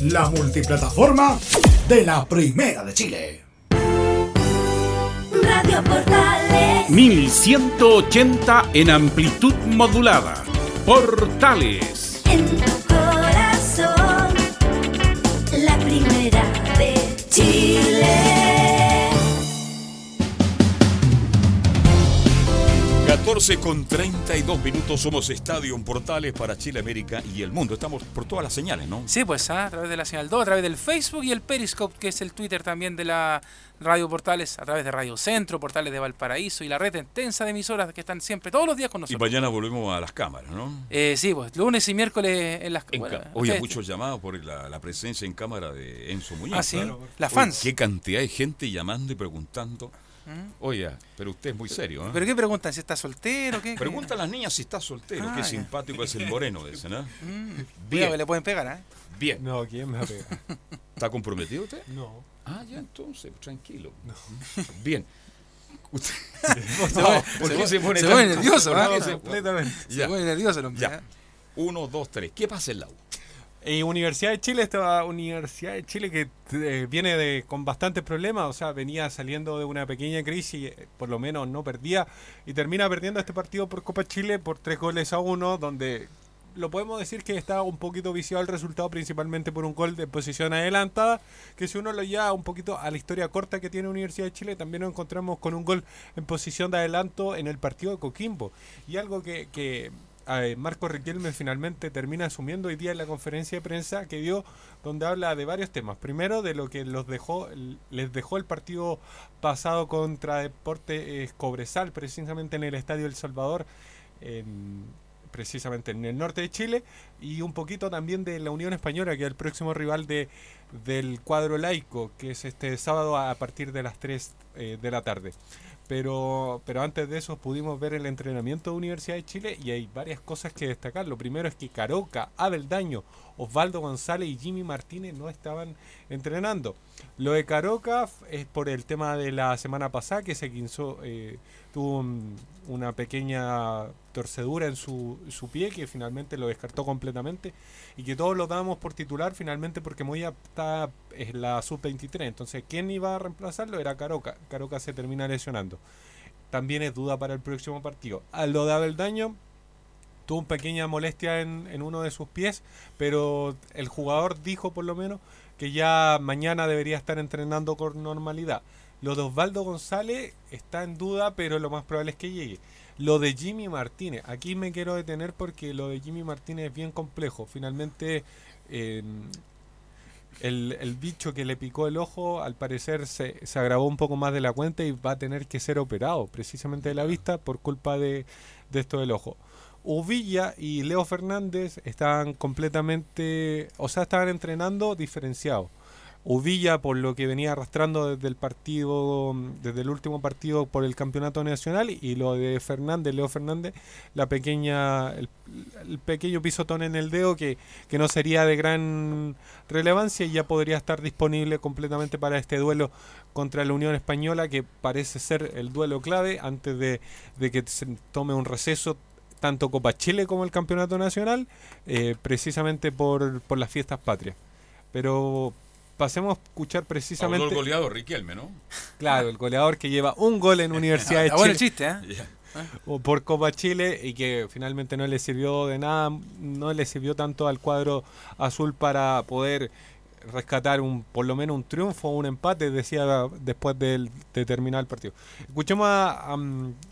la multiplataforma de la Primera de Chile. Radio Portales. 1180 en amplitud modulada. Portales. 14 con 32 minutos somos Estadio Portales para Chile, América y el mundo. Estamos por todas las señales, ¿no? Sí, pues ah, a través de la señal 2, a través del Facebook y el Periscope, que es el Twitter también de la Radio Portales, a través de Radio Centro, Portales de Valparaíso y la red extensa de emisoras que están siempre, todos los días con Y nosotros. mañana volvemos a las cámaras, ¿no? Eh, sí, pues lunes y miércoles en las En bueno, Oye, ustedes- muchos llamados por la, la presencia en cámara de Enzo Muñoz. Ah, sí, Claro. las Oye, fans. qué cantidad de gente llamando y preguntando. ¿Mm? Oye, pero usted es muy serio, ¿eh? ¿Pero qué preguntan? ¿Si está soltero? ¿Qué? Pregunta a las niñas si está soltero. Ah, qué ya. simpático es el moreno ese, ¿no? Mm, Bien. cuidado, le pueden pegar, ¿eh? Bien. No, ¿quién me va a pegar? ¿Está comprometido usted? No. Ah, ya entonces, tranquilo. Bien. Usted- Se No, pone- ¿Por se qué se pone se tan- pone nervioso, ¿por ¿ah? qué se- Completamente. Se Ya. pone nervioso el hombre, Ya. ¿eh? Uno, dos, tres. ¿Qué pasa en la U? Y Universidad de Chile, esta Universidad de Chile que eh, viene de, con bastantes problemas, o sea, venía saliendo de una pequeña crisis, eh, por lo menos no perdía, y termina perdiendo este partido por Copa Chile por tres goles a uno, donde lo podemos decir que está un poquito viciado el resultado, principalmente por un gol de posición adelantada, que si uno lo lleva un poquito a la historia corta que tiene Universidad de Chile, también nos encontramos con un gol en posición de adelanto en el partido de Coquimbo. Y algo que, que eh, Marco Riquelme finalmente termina asumiendo hoy día en la conferencia de prensa que dio, donde habla de varios temas. Primero, de lo que los dejó, les dejó el partido pasado contra Deportes Cobresal, precisamente en el Estadio El Salvador, en- precisamente en el norte de Chile, y un poquito también de la Unión Española, que es el próximo rival de, del cuadro laico, que es este sábado a partir de las 3 eh, de la tarde. Pero, pero antes de eso pudimos ver el entrenamiento de Universidad de Chile y hay varias cosas que destacar. Lo primero es que Caroca, Abel Daño, Osvaldo González y Jimmy Martínez no estaban entrenando. Lo de Caroca es por el tema de la semana pasada que se quinzó, eh, tuvo un- una pequeña torcedura en su, su pie que finalmente lo descartó completamente y que todos lo dábamos por titular finalmente porque Moya está en la sub-23. Entonces, ¿quién iba a reemplazarlo? Era Caroca. Caroca se termina lesionando. También es duda para el próximo partido. A lo de Abel Daño, tuvo una pequeña molestia en, en uno de sus pies, pero el jugador dijo por lo menos que ya mañana debería estar entrenando con normalidad. Lo de Osvaldo González está en duda, pero lo más probable es que llegue. Lo de Jimmy Martínez, aquí me quiero detener porque lo de Jimmy Martínez es bien complejo. Finalmente, eh, el, bicho que le picó el ojo al parecer se, agravó un poco más de la cuenta y va a tener que ser operado precisamente de la vista por culpa de, de esto del ojo. Uvilla y Leo Fernández estaban completamente, o sea, estaban entrenando diferenciados. Uvilla por lo que venía arrastrando desde el partido, desde el último partido por el campeonato nacional y lo de Fernández, Leo Fernández, la pequeña, el, pequeño pisotón en el dedo que, que no sería de gran relevancia y ya podría estar disponible completamente para este duelo contra la Unión Española que parece ser el duelo clave antes de, de que se tome un receso tanto Copa Chile como el Campeonato Nacional, eh, precisamente por, por las fiestas patrias. Pero pasemos a escuchar Habló precisamente... el goleador Riquelme, ¿no? Claro, el goleador que lleva un gol en Universidad de Está Chile. bueno el chiste, ¿eh? O por Copa Chile y que finalmente no le sirvió de nada, no le sirvió tanto al cuadro azul para poder rescatar un por lo menos un triunfo o un empate, decía después de, terminar el partido. Escuchemos a, a,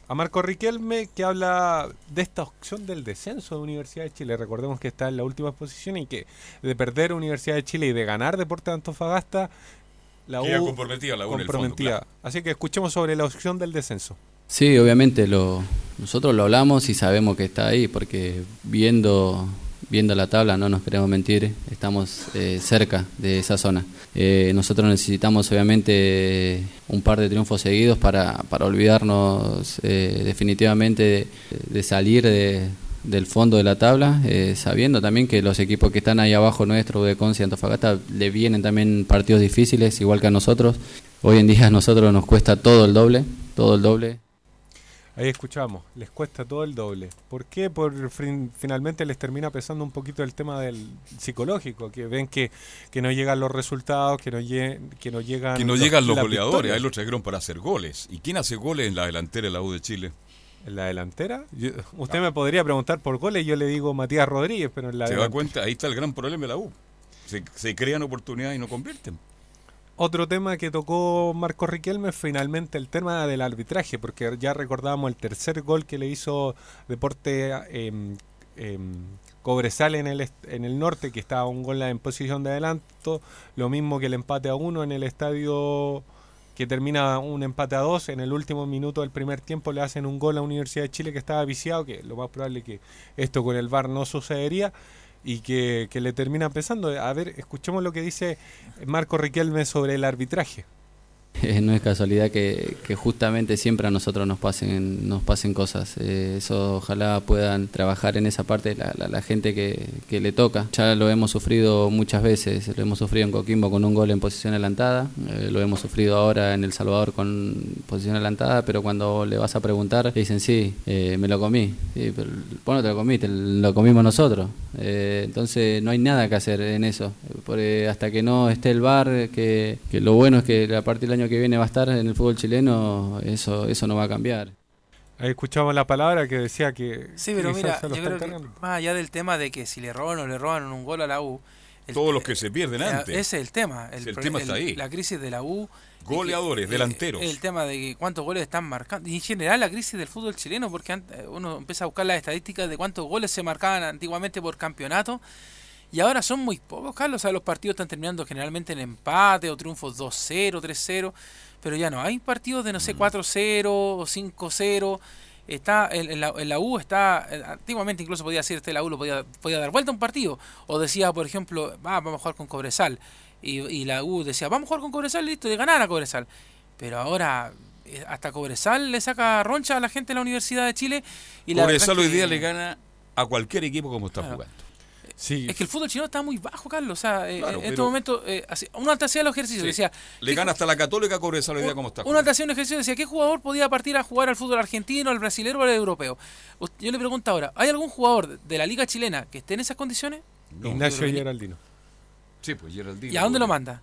a Marco Riquelme que habla de esta opción del descenso de Universidad de Chile. Recordemos que está en la última posición y que de perder Universidad de Chile y de ganar Deportes de Antofagasta, la U comprometida la U en el fondo, comprometida. claro. Así que escuchemos sobre la opción del descenso. Sí, obviamente lo, nosotros lo hablamos y sabemos que está ahí, porque viendo, viendo la tabla, no nos queremos mentir, estamos eh, cerca de esa zona. Eh, nosotros necesitamos obviamente un par de triunfos seguidos para, para olvidarnos eh, definitivamente de, salir de- del fondo de la tabla, sabiendo también que los equipos que están ahí abajo nuestro, de y Antofagasta, le vienen también partidos difíciles, igual que a nosotros. Hoy en día a nosotros nos cuesta todo el doble, todo el doble. Ahí escuchamos, les cuesta todo el doble. ¿Por qué? Por fin- finalmente les termina pesando un poquito el tema del psicológico, que ven que, que no llegan los resultados, que no, lle- que no llegan Que no llegan los goleadores, victorias. ahí lo trajeron para hacer goles. ¿Y quién hace goles en la delantera de la U de Chile? ¿En la delantera? Yo- usted me podría preguntar por goles, yo le digo Matías Rodríguez, pero en la ¿Se da delantera- cuenta? Ahí está el gran problema de la U. Se, se crean oportunidades y no convierten. Otro tema que tocó Marco Riquelme es finalmente el tema del arbitraje, porque ya recordábamos el tercer gol que le hizo Deporte em, em, Cobresal en el, en el norte, que estaba un gol en posición de adelanto, lo mismo que el empate a uno en el estadio que termina un empate a dos, en el último minuto del primer tiempo le hacen un gol a Universidad de Chile que estaba viciado, que lo más probable que esto con el VAR no sucedería y que, que le termina pensando. A ver, escuchemos lo que dice Marco Riquelme sobre el arbitraje. No es casualidad que, justamente siempre a nosotros nos pasen nos pasen cosas. Eh, eso ojalá puedan trabajar en esa parte la, gente que, le toca. Ya lo hemos sufrido muchas veces. Lo hemos sufrido en Coquimbo con un gol en posición adelantada. eh, lo hemos sufrido ahora en El Salvador con posición adelantada. Pero cuando le vas a preguntar, le dicen sí, eh, me lo comí. Sí, pero vos te lo comiste, lo comimos nosotros. Entonces no hay nada que hacer en eso. Porque hasta que no esté el bar, que, que lo bueno es que a partir del año que viene va a estar en el fútbol chileno, eso, eso no va a cambiar. Ahí escuchamos la palabra que decía que. Sí, pero mira, yo creo que más allá del tema de que si le roban o le roban un gol a la U. el Todos los que se pierden eh, antes. Ese es el tema. El pro- tema está ahí. La crisis de la U. que- Goleadores, eh, delanteros. El tema de que cuántos goles están marcando. Y en general la crisis del fútbol chileno, porque ant- uno empieza a buscar las estadísticas de cuántos goles se marcaban antiguamente por campeonato. Y ahora son muy pocos, Carlos. O sea, los partidos están terminando generalmente en empate o triunfos 2-0, 3-0. Pero ya no, hay partidos de, no Mm. sé, 4-0 o 5-0. Está en, en la, en la U está eh, antiguamente incluso podía decir este la U lo podía, podía dar vuelta a un partido o decía por ejemplo va, vamos a jugar con Cobresal y, y la U decía, vamos a jugar con Cobresal, listo, de ganar a Cobresal. Pero ahora eh, hasta Cobresal le saca roncha a la gente de la Universidad de Chile. Y la Cobresal es hoy día le gana a cualquier equipo como está Claro. jugando. Sí. Es que el fútbol chileno está muy bajo, Carlos. O sea, eh, Claro, en este momento, eh, así- uno hacía los ejercicios, Sí. decía, Le ¿qué gana hasta la Católica a Cobresal hoy día como está Uno hacía un ejercicio decía, ¿qué jugador podía partir a jugar al fútbol argentino, al brasilero o al europeo? Yo le pregunto ahora, ¿hay algún jugador de la liga chilena que esté en esas condiciones? No, Ignacio Geraldino. Sí, pues Geraldino. ¿Y a dónde lo manda?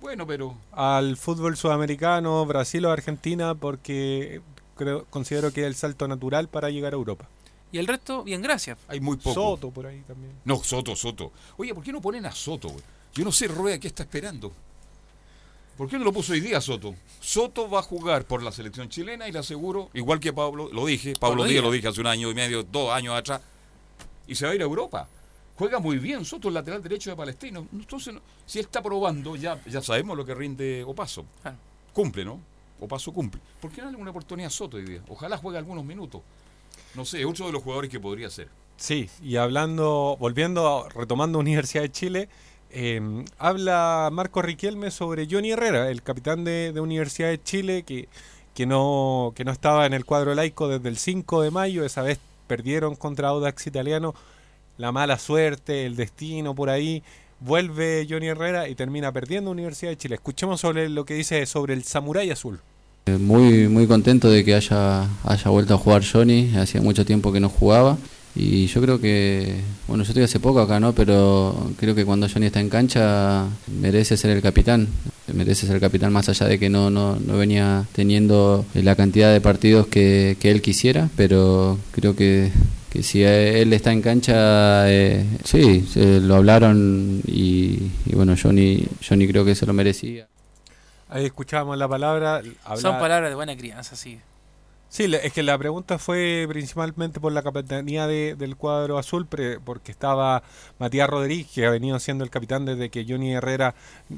Bueno, pero Al fútbol sudamericano, Brasil o Argentina, porque creo, considero que es el salto natural para llegar a Europa. Y el resto, bien, gracias. hay muy poco. Soto por ahí también. No, Soto, Soto. Oye, ¿por qué no ponen a Soto? Yo no sé, Rueda, ¿qué está esperando? ¿Por qué no lo puso hoy día Soto? Soto va a jugar por la selección chilena y le aseguro, igual que Pablo, lo dije, Pablo Díaz lo dije hace un año y medio, dos años atrás, y se va a ir a Europa. Juega muy bien Soto, el lateral derecho de Palestino. Entonces, si él está probando, ya, ya sabemos lo que rinde Opaso. Claro. Cumple, ¿no? Opaso cumple. ¿Por qué no darle una oportunidad a Soto hoy día? Ojalá juegue algunos minutos. No sé, otro de los jugadores que podría ser. Sí, y hablando, volviendo, retomando Universidad de Chile, eh, habla Marco Riquelme sobre Johnny Herrera, el capitán de, Universidad de Chile, que, que, no, que no estaba en el cuadro laico desde el 5 de mayo, esa vez perdieron contra Audax Italiano, la mala suerte, el destino por ahí, vuelve Johnny Herrera y termina perdiendo Universidad de Chile. Escuchemos sobre lo que dice sobre el Samurai Azul. Eh, Muy, muy contento de que haya, haya vuelto a jugar Johnny, hacía mucho tiempo que no jugaba. Y yo creo que, bueno, yo estoy hace poco acá, ¿no? Pero creo que cuando Johnny está en cancha merece ser el capitán. Merece ser el capitán más allá de que no, no, no venía teniendo la cantidad de partidos que, que él quisiera. Pero creo que, que si él está en cancha, eh, sí, se lo hablaron y, y bueno, Johnny, Johnny creo que se lo merecía. Ahí escuchábamos la palabra. Son palabras de buena crianza, sí. Sí, es que la pregunta fue principalmente por la capitanía de- del cuadro azul, pre- porque estaba Matías Rodríguez, que ha venido siendo el capitán desde que Johnny Herrera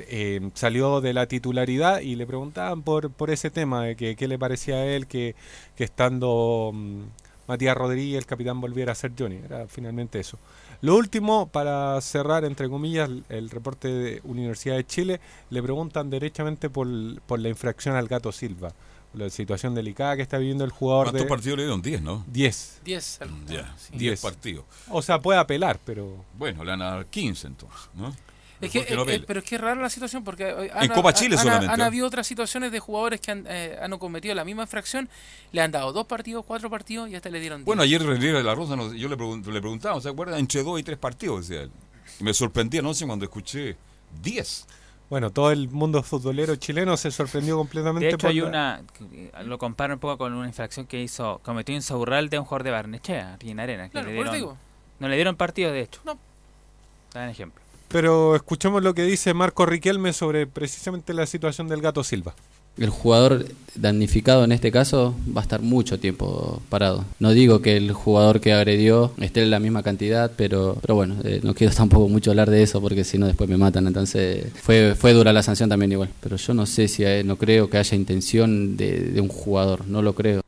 eh, salió de la titularidad, y le preguntaban por, por ese tema, de que qué le parecía a él que, que estando mm, Matías Rodríguez, el capitán, volviera a ser Johnny. Era finalmente eso. Lo último, para cerrar, entre comillas, el, reporte de Universidad de Chile, le preguntan derechamente por, por la infracción al Gato Silva, la situación delicada que está viviendo el jugador ¿Cuántos de partidos le dieron? 10, ¿no? 10. 10 al- Ya, sí. 10 Diez. partidos. O sea, puede apelar, pero Bueno, le van a dar 15 entonces, ¿no? Es que, pero es que es rara la situación porque eh, han, En Copa Chile han- solamente, han habido otras situaciones de jugadores que han, eh, han cometido la misma infracción, le han dado dos partidos, cuatro partidos y hasta le dieron Bueno, diez. ayer René de la Rosa, nos- yo le, pregun- le preguntaba, ¿se acuerdan? Entre dos y tres partidos, decía él. Y me sorprendía, no sé, cuando escuché 10. bueno, todo el mundo futbolero chileno se sorprendió completamente. De hecho, por hay la- una. Lo comparo un poco con una infracción que hizo. Cometió Insaurral de un jugador de Barnechea, aquí en Arena. Que Claro, le por eso dieron, digo. no le dieron partido, de hecho. No. Dan ejemplo. Pero escuchemos lo que dice Marco Riquelme sobre precisamente la situación del Gato Silva. El jugador damnificado en este caso va a estar mucho tiempo parado. No digo que el jugador que agredió esté en la misma cantidad, pero, pero bueno, eh, no quiero tampoco mucho hablar de eso porque si no después me matan. Entonces fue, fue dura la sanción también igual. Pero yo no sé si hay- no creo que haya intención de, de un jugador, no lo creo.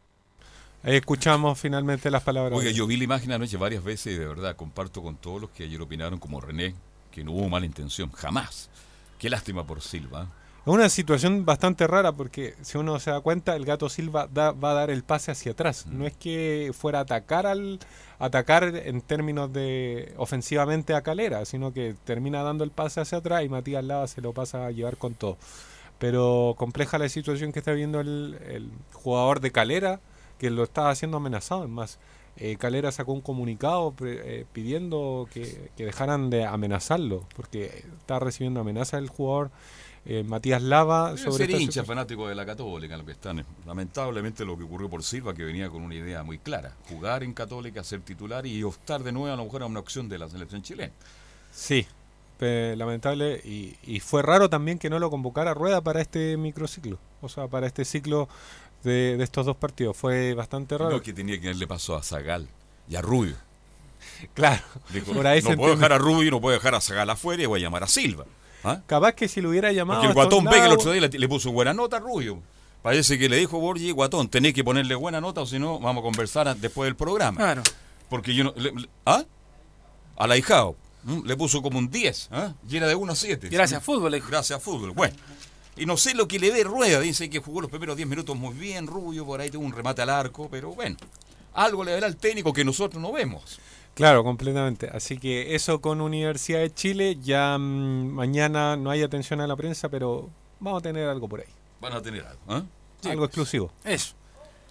Ahí escuchamos finalmente las palabras. Oiga, yo vi la imagen anoche varias veces y de verdad comparto con todos los que ayer opinaron como René, que no hubo mala intención, jamás. Qué lástima por Silva. Es una situación bastante rara porque si uno se da cuenta, el Gato Silva da- va a dar el pase hacia atrás. Mm. No es que fuera a atacar al atacar en términos de ofensivamente a Calera, sino que termina dando el pase hacia atrás y Matías Lava se lo pasa a llevar con todo. Pero compleja la situación que está viendo el, el jugador de Calera, que lo está haciendo amenazado. Es más, eh, Calera sacó un comunicado eh, pidiendo que, que dejaran de amenazarlo, porque está recibiendo amenaza el jugador eh, Matías Lava sobre ser hincha fanático de la Católica lo que están. Lamentablemente lo que ocurrió por Silva, que venía con una idea muy clara. Jugar en Católica, ser titular y optar de nuevo a lo mejor a una opción de la selección chilena. Sí, lamentable. Y, y fue raro también que no lo convocara Rueda para este microciclo. O sea, para este ciclo de, de estos dos partidos. Fue bastante raro. No que tenía que darle paso a Zagal y a Rubio. Claro, Dijo, por ahí no se puedo entiende. dejar a Rubio, no puedo dejar a Zagal afuera y voy a llamar a Silva. ¿Ah? Capaz que si lo hubiera llamado. Porque el a Guatón Vega el otro día le, le puso buena nota a Rubio. Parece que le dijo Borgi, Guatón, tenés que ponerle buena nota o si no, vamos a conversar a- después del programa. Claro. Porque yo no. le- le- ¿Ah? Al ahijado. ¿Mm? Le puso como un 10, ¿ah? y era de 1 a 7. Gracias, fútbol. le dijo. Gracias, fútbol. Bueno, y no sé lo que le ve Rueda. Dice que jugó los primeros 10 minutos muy bien, Rubio, por ahí tuvo un remate al arco, pero bueno, algo le verá al técnico que nosotros no vemos. Claro, completamente. Así que eso con Universidad de Chile. Ya mm, mañana no hay atención a la prensa, pero vamos a tener algo por ahí. Van a tener algo. ¿ah? algo exclusivo. Eso.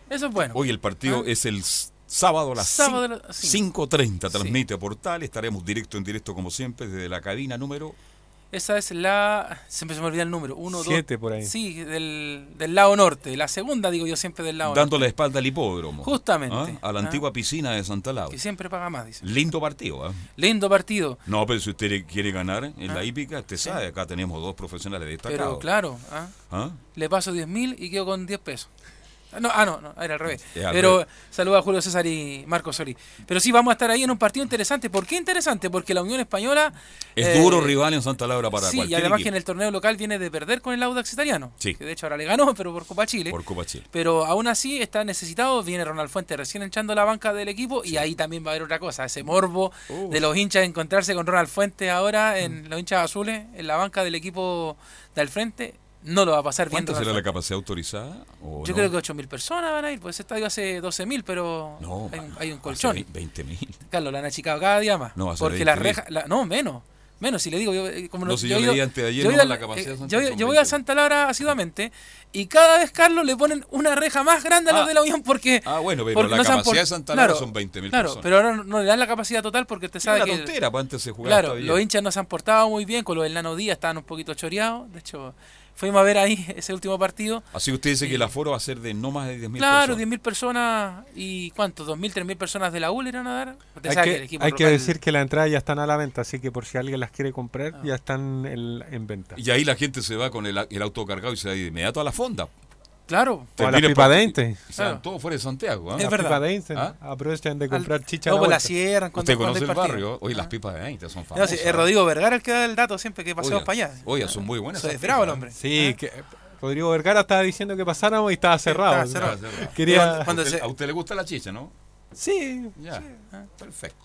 Eso es bueno. Hoy el partido ¿Ah? es el sábado a las Sábado a cin- las cinco. 5.30. Transmite Portal. Estaremos directo en directo como siempre desde la cabina número... Esa es la. Siempre se me olvida el número. Uno, dos. Siete por ahí. Sí, del, del lado norte. La segunda, digo yo siempre del lado Dando la espalda al hipódromo. Justamente. ¿ah? A la ¿ah? antigua piscina de Santa Laura. Que siempre paga más, dice. Lindo partido, ¿ah? Lindo partido. No, pero si usted quiere ganar en Ah. la hípica, usted Sí. sabe, acá tenemos dos profesionales destacados. Pero claro, le paso 10 mil y quedo con 10 pesos. No, ah, no, no, era al revés. Pero saluda a Julio César y Marco Sori. Pero sí, vamos a estar ahí en un partido interesante. ¿Por qué interesante? Porque la Unión Española. Es eh, duro rival en Santa Laura para Sí, y además que en el torneo local viene de perder con el Audax italiano. Sí. Que de hecho ahora le ganó, pero por Copa Chile. Por Copa Chile. Pero aún así está necesitado. Viene Ronald Fuentes recién entrando a la banca del equipo. Y ahí también va a haber otra cosa. Ese morbo de los hinchas encontrarse con Ronald Fuentes ahora en los hinchas azules en la banca del equipo del frente. No lo va a pasar bien. ¿Cuánta Ronald será la capacidad autorizada? o Yo no? creo que 8.000 personas van a ir. Pues ese estadio hace 12.000, pero No, hay, un- hay un colchón. 20 mil. Carlos, la han achicado cada día más. No, porque las 20.000. rejas. la- no, menos. Menos, si le digo. Yo, eh, como No, si yo he leí ido- antes de ayer, yo no, la capacidad eh, yo, yo voy a Santa Laura asiduamente y cada vez, Carlos, le ponen una reja más grande a los de la Unión porque. Ah, bueno, pero la no capacidad por- de Santa Laura claro, son 20.000 Claro, personas. pero ahora no, no le dan la capacidad total porque usted sabe que. tontera, pues antes se jugaba Claro, los hinchas no se han portado muy bien, con los del Nano Díaz estaban un poquito choreados. De hecho, fuimos a ver ahí ese último partido. Así que usted dice que el aforo va a ser de no más de 10.000 Claro, personas. 10.000 personas y ¿cuánto? ¿2.000, 3.000 personas de la U le irán a dar? Usted Hay sabe que, el equipo hay que local- decir que las entradas ya están a la venta, así que por si alguien las quiere comprar, Ah. ya están en, en venta. Y ahí la gente se va con el, el auto cargado y se va de inmediato a la fonda. Claro. O a la pipa por- de Inte. O sea, todo fuera de Santiago. ¿ah? La pipa de Inte, ¿Ah? Aprovechan de comprar chicha. a no, la pues la cierran cuando- Usted cuando conoce el barrio. Hoy las pipas de 20 son No, famosas. sí, es Rodrigo Vergara el que da el dato siempre que paseamos para allá. Oiga, son muy buenas. Esas bravo el pipas, hombre. Sí, que Rodrigo Vergara estaba diciendo que pasáramos y estaba cerrado. estaba cerrado. Quería... ¿A usted, a usted le gusta la chicha, no? Sí. Ya, perfecto.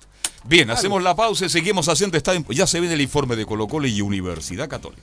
Bien, hacemos la pausa y seguimos haciendo estadio. Ya se viene el informe de Colo Colo y Universidad Católica.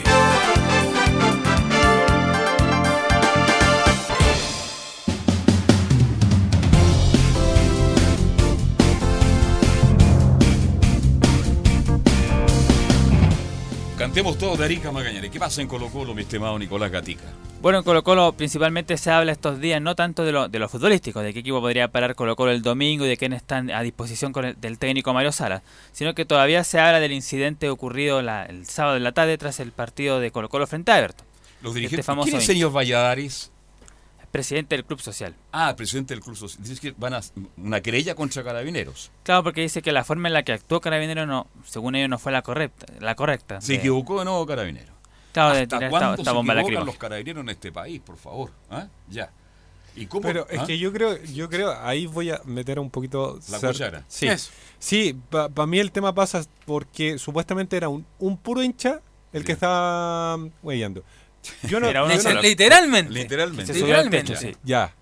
Cantemos todos de Arica Magallanes. ¿Qué pasa en Colo Colo, mi estimado Nicolás Gatica? Bueno, en Colo Colo principalmente se habla estos días no tanto de lo, de lo futbolístico, de qué equipo podría parar Colo Colo el domingo y de quién están a disposición con el- del técnico Mario Sala, sino que todavía se habla del incidente ocurrido la- el sábado en la tarde tras el partido de Colo Colo frente a Everton. Los Este dirigentes. famoso ¿Quién es señor Valladares? Presidente del Club Social. Ah, presidente del Club Social. Dices que van a una querella contra carabineros. Claro, porque dice que la forma en la que actuó Carabinero no, según ellos no fue la correcta, la correcta. Se de- equivocó de nuevo carabinero. Claro, de ¿Hasta tirar cuándo esta, esta se bomba equivocan lacrimógena. los carabineros en este país, por favor? ¿Ah? Ya. ¿Y cómo? Pero es ¿Ah? que yo creo, yo creo, ahí voy a meter un poquito... La cer- cuchara. Sí, Eso. sí para mí el tema pasa porque supuestamente era un, un puro hincha el que estaba huellando. Yo no, Era uno yo no- solo. Literalmente. Literalmente. Se subió al Literalmente. techo, sí. Ya.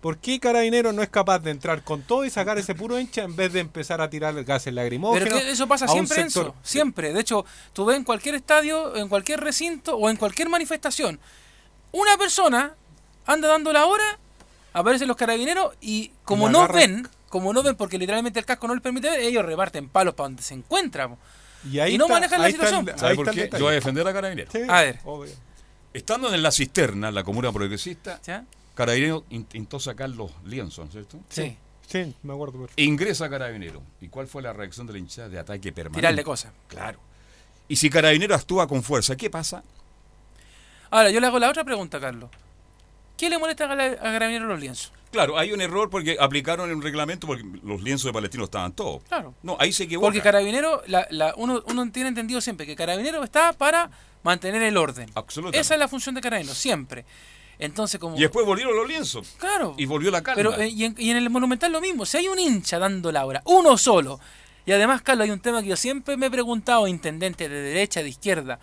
¿Por qué Carabinero no es capaz de entrar con todo y sacar ese puro hincha en vez de empezar a tirar gases? Pero que eso pasa a un siempre, sector? Enzo, siempre. De hecho, tú ves en cualquier estadio, en cualquier recinto o en cualquier manifestación, una persona anda dando la hora, aparecen los carabineros y como no agarran- ven, como no ven porque literalmente el casco no les permite ver, ellos reparten palos para donde se encuentra. po. Y, ahí Y no está- manejan la ahí situación. ahí ¿Sabe está por el qué? detalle. Yo voy a defender a carabineros. Sí, A ver. obvio. Estando en la cisterna, la comuna progresista. Carabinero intentó sacar los lienzos, ¿cierto? Sí. Sí, me acuerdo. perfecto. E ingresa Carabinero. ¿Y cuál fue la reacción de la hinchada de ataque permanente? Tirarle cosas. Claro. Y si Carabinero actúa con fuerza, ¿qué pasa? Ahora, yo le hago la otra pregunta, Carlos. ¿Qué le molesta a Carabineros los lienzos? Claro, hay un error porque aplicaron un reglamento porque los lienzos de Palestino estaban todos. Claro. No, ahí se equivoca. Porque Carabinero, la, la- uno, uno tiene entendido siempre que Carabinero está para mantener el orden. Absolutamente. Esa es la función de Carabinero, siempre. Entonces, como... Y después volvieron los lienzos. Claro. Y volvió la calma. Pero eh, y, en, y en el Monumental lo mismo. Si hay un hincha dando la hora, uno solo. Y además, Carlos, hay un tema que yo siempre me he preguntado, intendentes de derecha, de izquierda.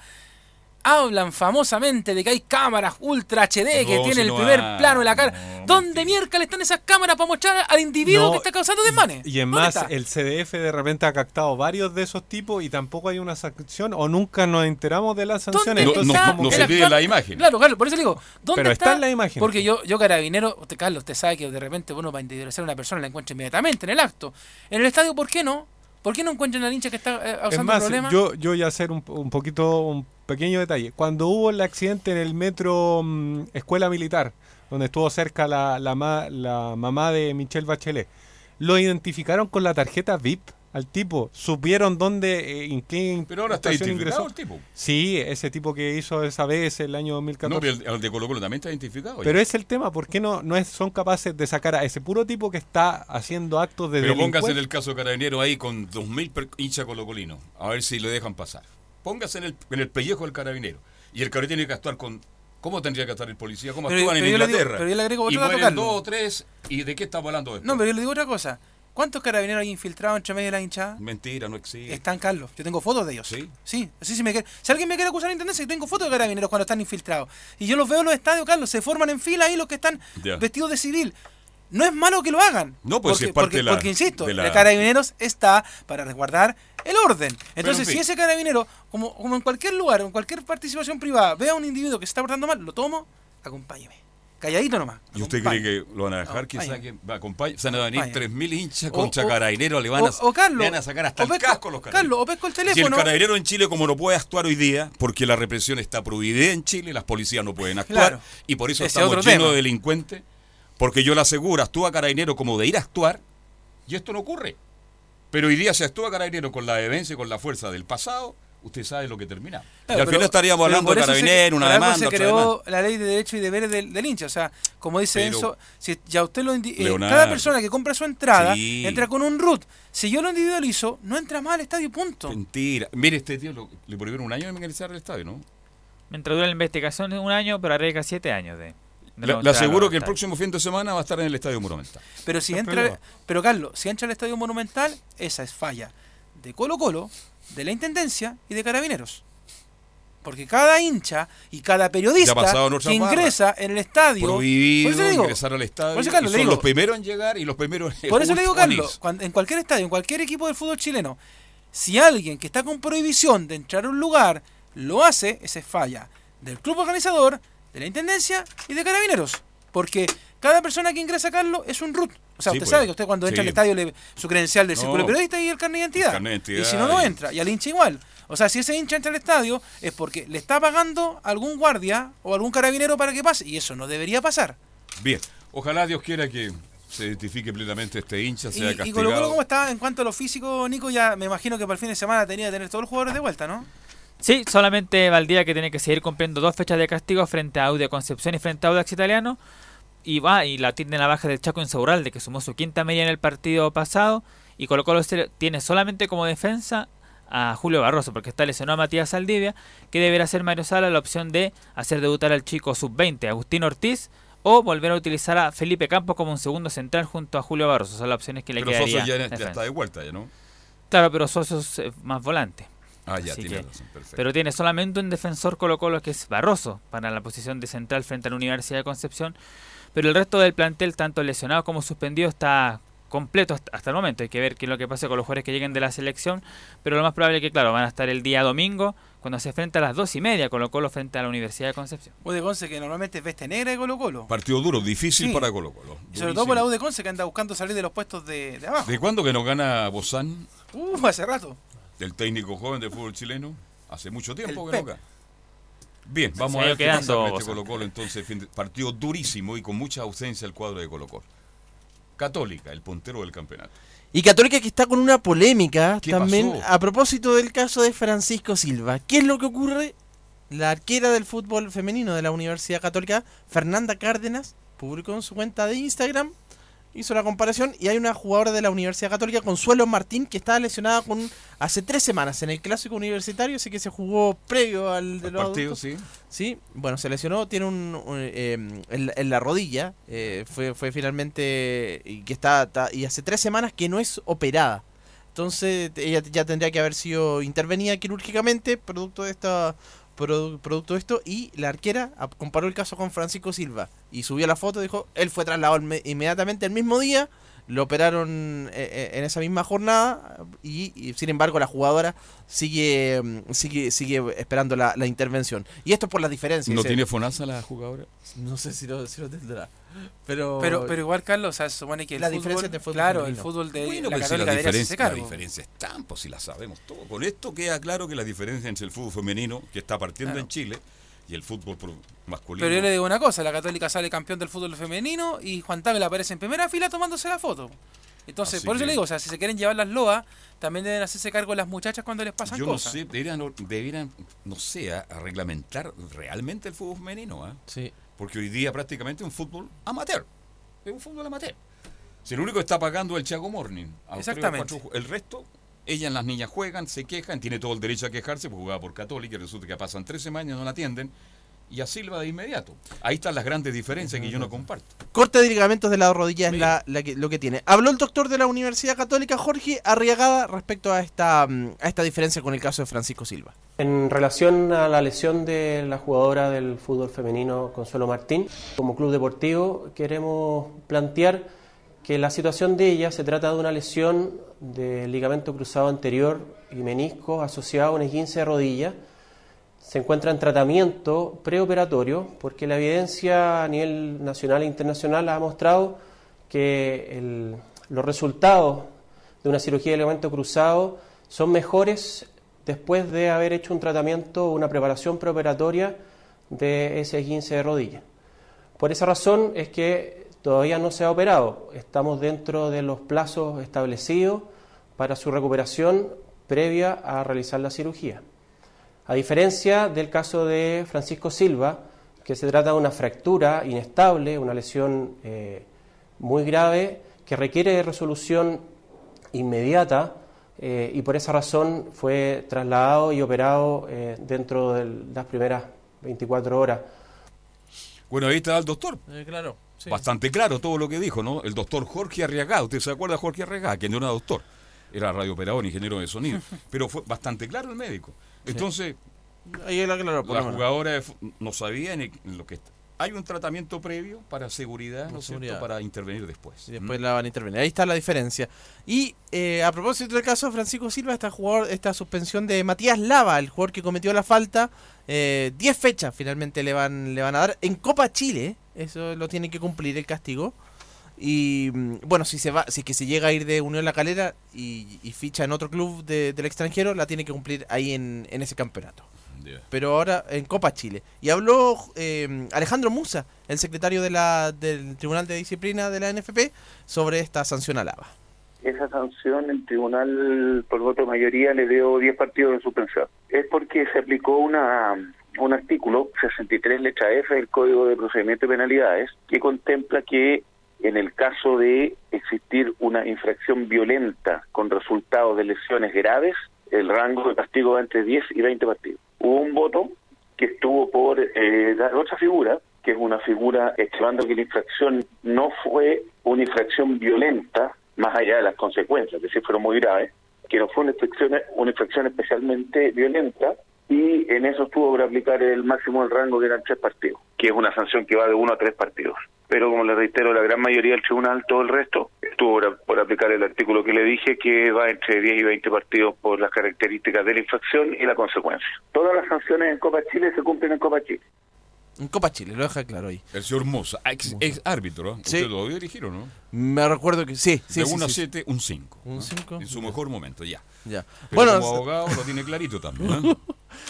Hablan famosamente de que hay cámaras ultra HD que No, tienen si el no primer hay, plano de la cara. no, ¿Dónde miércoles están esas cámaras para mostrar al individuo No, que está causando desmanes? Y en ¿Dónde más, está? el CDF de repente ha captado varios de esos tipos y tampoco hay una sanción o nunca nos enteramos de las sanciones. ¿Dónde No- Entonces, no- se pide la imagen. Claro, claro, por eso le digo, ¿dónde Pero está? está en la imagen. Porque yo, yo carabinero, usted, Carlos, usted sabe que de repente uno va a individualizar a una persona la encuentra inmediatamente en el acto. En el estadio, ¿por qué no? ¿Por qué no encuentran al hincha que está eh, Es causando problemas? yo, yo voy a hacer un, un poquito, un pequeño detalle. Cuando hubo el accidente en el metro mm, Escuela Militar, donde estuvo cerca la, la, ma- la mamá de Michelle Bachelet, lo identificaron con la tarjeta VIP al tipo. Supieron dónde, eh, en qué Pero ahora está identificado ingresó. el tipo. Sí, ese tipo que hizo esa vez el año 2014. No, pero el, el de Colo Colo también está identificado. Pero es el tema, ¿por qué no, no es- son capaces de sacar a ese puro tipo que está haciendo actos de Pero póngase en el caso de Carabinero ahí con 2.000 per- hinchas colocolinos. A ver si le dejan pasar. Póngase en el, en el pellejo del carabinero. Y el carabinero tiene que actuar con... ¿Cómo tendría que actuar el policía? ¿Cómo Pero- actúan en pero digo- Inglaterra? pero yo le agrego y otro dato, Carlos. dos o tres. ¿Y de qué estamos hablando después? No, pero yo le digo otra cosa. ¿Cuántos carabineros hay infiltrados entre medio de la hinchada? Mentira, no existe. Están, Carlos. Yo tengo fotos de ellos. ¿Sí? Sí, sí, sí me quiere- Si alguien me quiere acusar de intendencia, yo tengo fotos de carabineros cuando están infiltrados. Y yo los veo en los estadios, Carlos. Se forman en fila ahí los que están vestidos de civil. No es malo que lo hagan. No, pues, porque, es parte porque, de la- porque, insisto, de la- el carabineros está para resguardar el orden. Entonces, en fin. si ese carabinero, como, como en cualquier lugar, en cualquier participación privada, ve a un individuo que se está portando mal, lo tomo, acompáñeme. Calladito nomás. ¿Y usted cree que lo van a dejar que Acompáñame. saquen? Va, acompañe- se van a venir Acompáñame. 3.000 hinchas O- contra o- Carabineros, le van a, o- o Carlos, le van a sacar hasta o el pesco- casco los carabineros. Carlos, o pesco el Si el teléfono. carabinero en Chile, como no puede actuar hoy día, porque la represión está prohibida en Chile, las policías no pueden actuar, Claro. y por eso Ese estamos llenos tema. de delincuentes, porque yo le aseguro, actúa carabinero como de ir a actuar, y esto no ocurre. Pero hoy día se actúa carabinero con la vehemencia y con la fuerza del pasado, usted sabe lo que termina. Claro, y al pero- final estaríamos hablando de se- carabinero, una demanda, se creó demanda. la ley de derechos y deberes del, del hincha. O sea, como dice Pero- Enzo, si ya usted lo indi- eh, Leonardo. cada persona que compra su entrada Sí. entra con un root. Si yo lo individualizo, no entra más al estadio, punto. Mentira. Mire, este tío lo- le prohibieron un año de ingresar al estadio, ¿no? Mientras dura la investigación es un año, pero arriesga siete años de... Le, no aseguro que el próximo fin de semana va a estar en el Estadio Monumental. Pero si entra, pero Carlos, si entra al estadio monumental, esa es falla de Colo Colo, de la Intendencia y de Carabineros. Porque cada hincha y cada periodista que ingresa en el estadio... Prohibido por eso le digo, ingresar al estadio. por eso, Carlos, son digo- los primeros en llegar y los primeros en Por eso le digo. Carlos, cuando- en cualquier estadio, en cualquier equipo del fútbol chileno, si alguien que está con prohibición de entrar a un lugar lo hace, esa es falla del club organizador, de la intendencia y de carabineros. Porque cada persona que ingresa, Carlos, es un root. O sea, Sí, usted pues. sabe que usted cuando entra Sí. al estadio, le, su credencial de No. círculo periodista y el carnet de identidad. El carnet de identidad y si no, no y- entra. Y al hincha igual. O sea, si ese hincha entra al estadio es porque le está pagando algún guardia o algún carabinero para que pase. Y eso no debería pasar. Bien, ojalá Dios quiera que se identifique plenamente este hincha, sea Y, y castigado. Colo Colo, ¿cómo está en cuanto a lo físico, Nico? Ya me imagino que para el fin de semana tenía que tener todos los jugadores de vuelta, ¿no? Sí, solamente Valdía que tiene que seguir cumpliendo dos fechas de castigo frente a Audio Concepción y frente a Audax Italiano. Y va, y la tiene la baja del Chaco Insaurralde, que sumó su quinta media en el partido pasado. Y Colo Colo tiene solamente como defensa a Julio Barroso, porque está lesionado a Matías Saldivia, que deberá ser Mario Sala la opción de hacer debutar al chico sub-20, Agustín Ortiz, o volver a utilizar a Felipe Campos como un segundo central junto a Julio Barroso. Son las opciones que le Pero quedaría. Soso ya, ya está de vuelta, ya, ¿no? Claro, pero Soso es eh, más volante. Ah, ya, Así tiene que- razón, perfecto. Pero tiene solamente un defensor Colo Colo que es Barroso para la posición de central frente a la Universidad de Concepción. Pero el resto del plantel, tanto lesionado como suspendido, está completo hasta, hasta el momento. Hay que ver qué es lo que pasa con los jugadores que lleguen de la selección. Pero lo más probable es que, claro, van a estar el día domingo cuando se enfrenta a las dos y media Colo Colo frente a la Universidad de Concepción. U de Conce, que normalmente es veste negra de Colo Colo. Partido duro, difícil Sí. para Colo Colo. Y sobre todo por la U de Conce, que anda buscando salir de los puestos de, de abajo. ¿De cuándo que no gana Bozán, Uh, hace rato. el técnico joven del fútbol chileno? Hace mucho tiempo El que no Pep. gana. Bien, vamos a ver qué pasa con este. Colo Colo entonces. fin de- partido durísimo y con mucha ausencia el cuadro de Colo Colo. Católica, el puntero del campeonato. Y Católica que está con una polémica ¿Qué también pasó? a propósito del caso de Francisco Silva. ¿Qué es lo que ocurre? La arquera del fútbol femenino de la Universidad Católica, Fernanda Cárdenas, publicó en su cuenta de Instagram, hizo la comparación y hay una jugadora de la Universidad Católica, Consuelo Martín, que estaba lesionada con hace tres semanas en el clásico universitario, así que se jugó previo al de los partido, adultos. sí. Sí, bueno, se lesionó, tiene un, un, eh, en, la- en la rodilla, eh, fue, fue finalmente y que está, está- y hace tres semanas que no es operada. Entonces ella ya tendría que haber sido intervenida quirúrgicamente producto de esta produ- producto de esto y la arquera comparó el caso con Francisco Silva y subió la foto dijo él fue trasladado inme- inmediatamente el mismo día lo operaron eh, eh, en esa misma jornada y, y, sin embargo la jugadora sigue mm, sigue sigue esperando la, la intervención y esto por las diferencias ¿No dice- tiene FONASA la jugadora? no sé si lo, si lo tendrá pero Pero, pero igual, Carlos, o sea, se supone que el La fútbol, diferencia entre fútbol claro, femenino. el fútbol de Bueno, la si la diferencia, la diferencia están, pues si la sabemos todo. Con esto queda claro que la diferencia entre el fútbol femenino, que está partiendo Claro. en Chile, y el fútbol masculino. Pero yo le digo una cosa, la Católica sale campeón del fútbol femenino y Juan Tagle aparece en primera fila tomándose la foto. Entonces, Así por eso que- le digo, o sea, si se quieren llevar las loas, también deben hacerse cargo las muchachas cuando les pasan Yo no cosas. sé, deberían, deberían, no sé, a, a reglamentar realmente el fútbol femenino, ¿ah? Sí. Porque hoy día prácticamente es un fútbol amateur. Es un fútbol amateur. Si el único que está pagando es el Chago Morning. a Exactamente. cuatro el resto, ellas, las niñas juegan, se quejan, tiene todo el derecho a quejarse porque jugaba por Católica y resulta que pasan tres semanas y no la atienden. Y a Silva de inmediato. Ahí están las grandes diferencias que yo no comparto. Corte de ligamentos de la rodilla es la, la que- lo que tiene. Habló el doctor de la Universidad Católica, Jorge Arriagada, respecto a esta, mm, a esta diferencia con el caso de Francisco Silva. En relación a la lesión de la jugadora del fútbol femenino Consuelo Martín, como club deportivo queremos plantear que la situación de ella se trata de una lesión de ligamento cruzado anterior y menisco asociado a un esguince de rodilla. Se encuentra en tratamiento preoperatorio porque la evidencia a nivel nacional e internacional ha mostrado que los resultados de una cirugía de ligamento cruzado son mejores después de haber hecho un tratamiento o una preparación preoperatoria de ese 15 de rodilla. Por esa razón es que todavía no se ha operado. Estamos dentro de los plazos establecidos para su recuperación previa a realizar la cirugía. A diferencia del caso de Francisco Silva, que se trata de una fractura inestable, una lesión eh, muy grave que requiere de resolución inmediata eh, y por esa razón fue trasladado y operado eh, dentro de las primeras 24 horas. Bueno, ahí está el doctor. claro. Sí. Bastante claro todo lo que dijo, ¿no? El doctor Jorge Arriagada. ¿Usted se acuerda de Jorge Arriagada? Que no era doctor. Era radiooperador, ingeniero de sonido. Pero fue bastante claro el médico. Entonces, Ahí él aclaró, por la menos. jugadora no sabía ni lo que... Hay un tratamiento previo para seguridad, ¿no es cierto? seguridad. Para intervenir después. Y después la van a intervenir. Ahí está la diferencia. Y eh, a propósito del caso de Francisco Silva, esta, jugador, esta suspensión de Matías Lava, el jugador que cometió la falta, eh, 10 fechas finalmente le van, le van a dar en Copa Chile. Eso lo tiene que cumplir el castigo. Y mm, bueno, si se va, si es que se llega a ir de Unión La Calera y, y ficha en otro club de- del extranjero, la tiene que cumplir ahí en, en ese campeonato. Pero ahora en Copa Chile. Y habló eh, Alejandro Musa, el secretario de la, del Tribunal de Disciplina de la NFP, sobre esta sanción a Lava. esa sanción el tribunal por voto de mayoría le dio 10 partidos de suspensión. Es porque se aplicó una un artículo 63 letra F del Código de Procedimiento y Penalidades que contempla que en el caso de existir una infracción violenta con resultados de lesiones graves, el rango de castigo va entre 10 y 20 partidos. Hubo un voto que estuvo por eh, dar otra figura, que es una figura estimando que la infracción no fue una infracción violenta, más allá de las consecuencias, que sí fueron muy graves, que no fue una infracción, una infracción especialmente violenta, y en eso estuvo por aplicar el máximo del rango que eran tres partidos, que es una sanción que va de uno a tres partidos. Pero como le reitero, la gran mayoría del tribunal, todo el resto, estuvo por, por aplicar el artículo que le dije, que va entre 10 y 20 partidos por las características de la infracción y la consecuencia. Todas las sanciones en Copa Chile se cumplen en Copa Chile. En Copa Chile, lo deja claro ahí. El señor Mosa, ex, ex árbitro, ¿eh? Sí. Usted lo debió dirigir, ¿o no? Me recuerdo que sí. sí de sí, 1 a sí, sí. 7, un 5. Un 5. En su mejor momento, ya. Ya. Pero Bueno, como abogado lo tiene clarito también. ¿eh?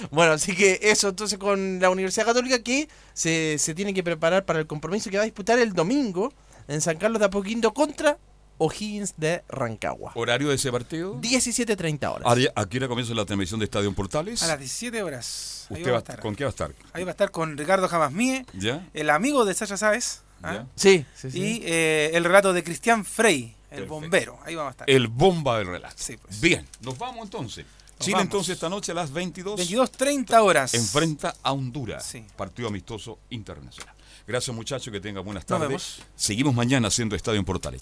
Bueno, así que eso entonces con la Universidad Católica que se, se tiene que preparar para el compromiso que va a disputar el domingo en San Carlos de Apoquindo contra O'Higgins de Rancagua. ¿Horario de ese partido? 17.30 horas. ¿A di- ¿A qué hora comienza la transmisión de Estadio en Portales? A las 17 horas. Ahí ¿Usted va a estar. ¿Con qué va a estar? Ahí va a estar con Ricardo Jamasmie, ¿Ya? el amigo de Sacha Sáez. ¿ah? Ya. Sí, sí, sí. Y eh, el relato de Cristian Frey, el Perfecto. bombero. Ahí vamos a estar. El bomba del relato. Sí, pues. Bien, nos vamos entonces. Nos Chile vamos. entonces esta noche a las 22. 22.30 horas. Enfrenta a Honduras. Sí. Partido amistoso internacional. Gracias muchachos, que tengan buenas Nos tardes. vemos. Seguimos mañana haciendo Estadio en Portales.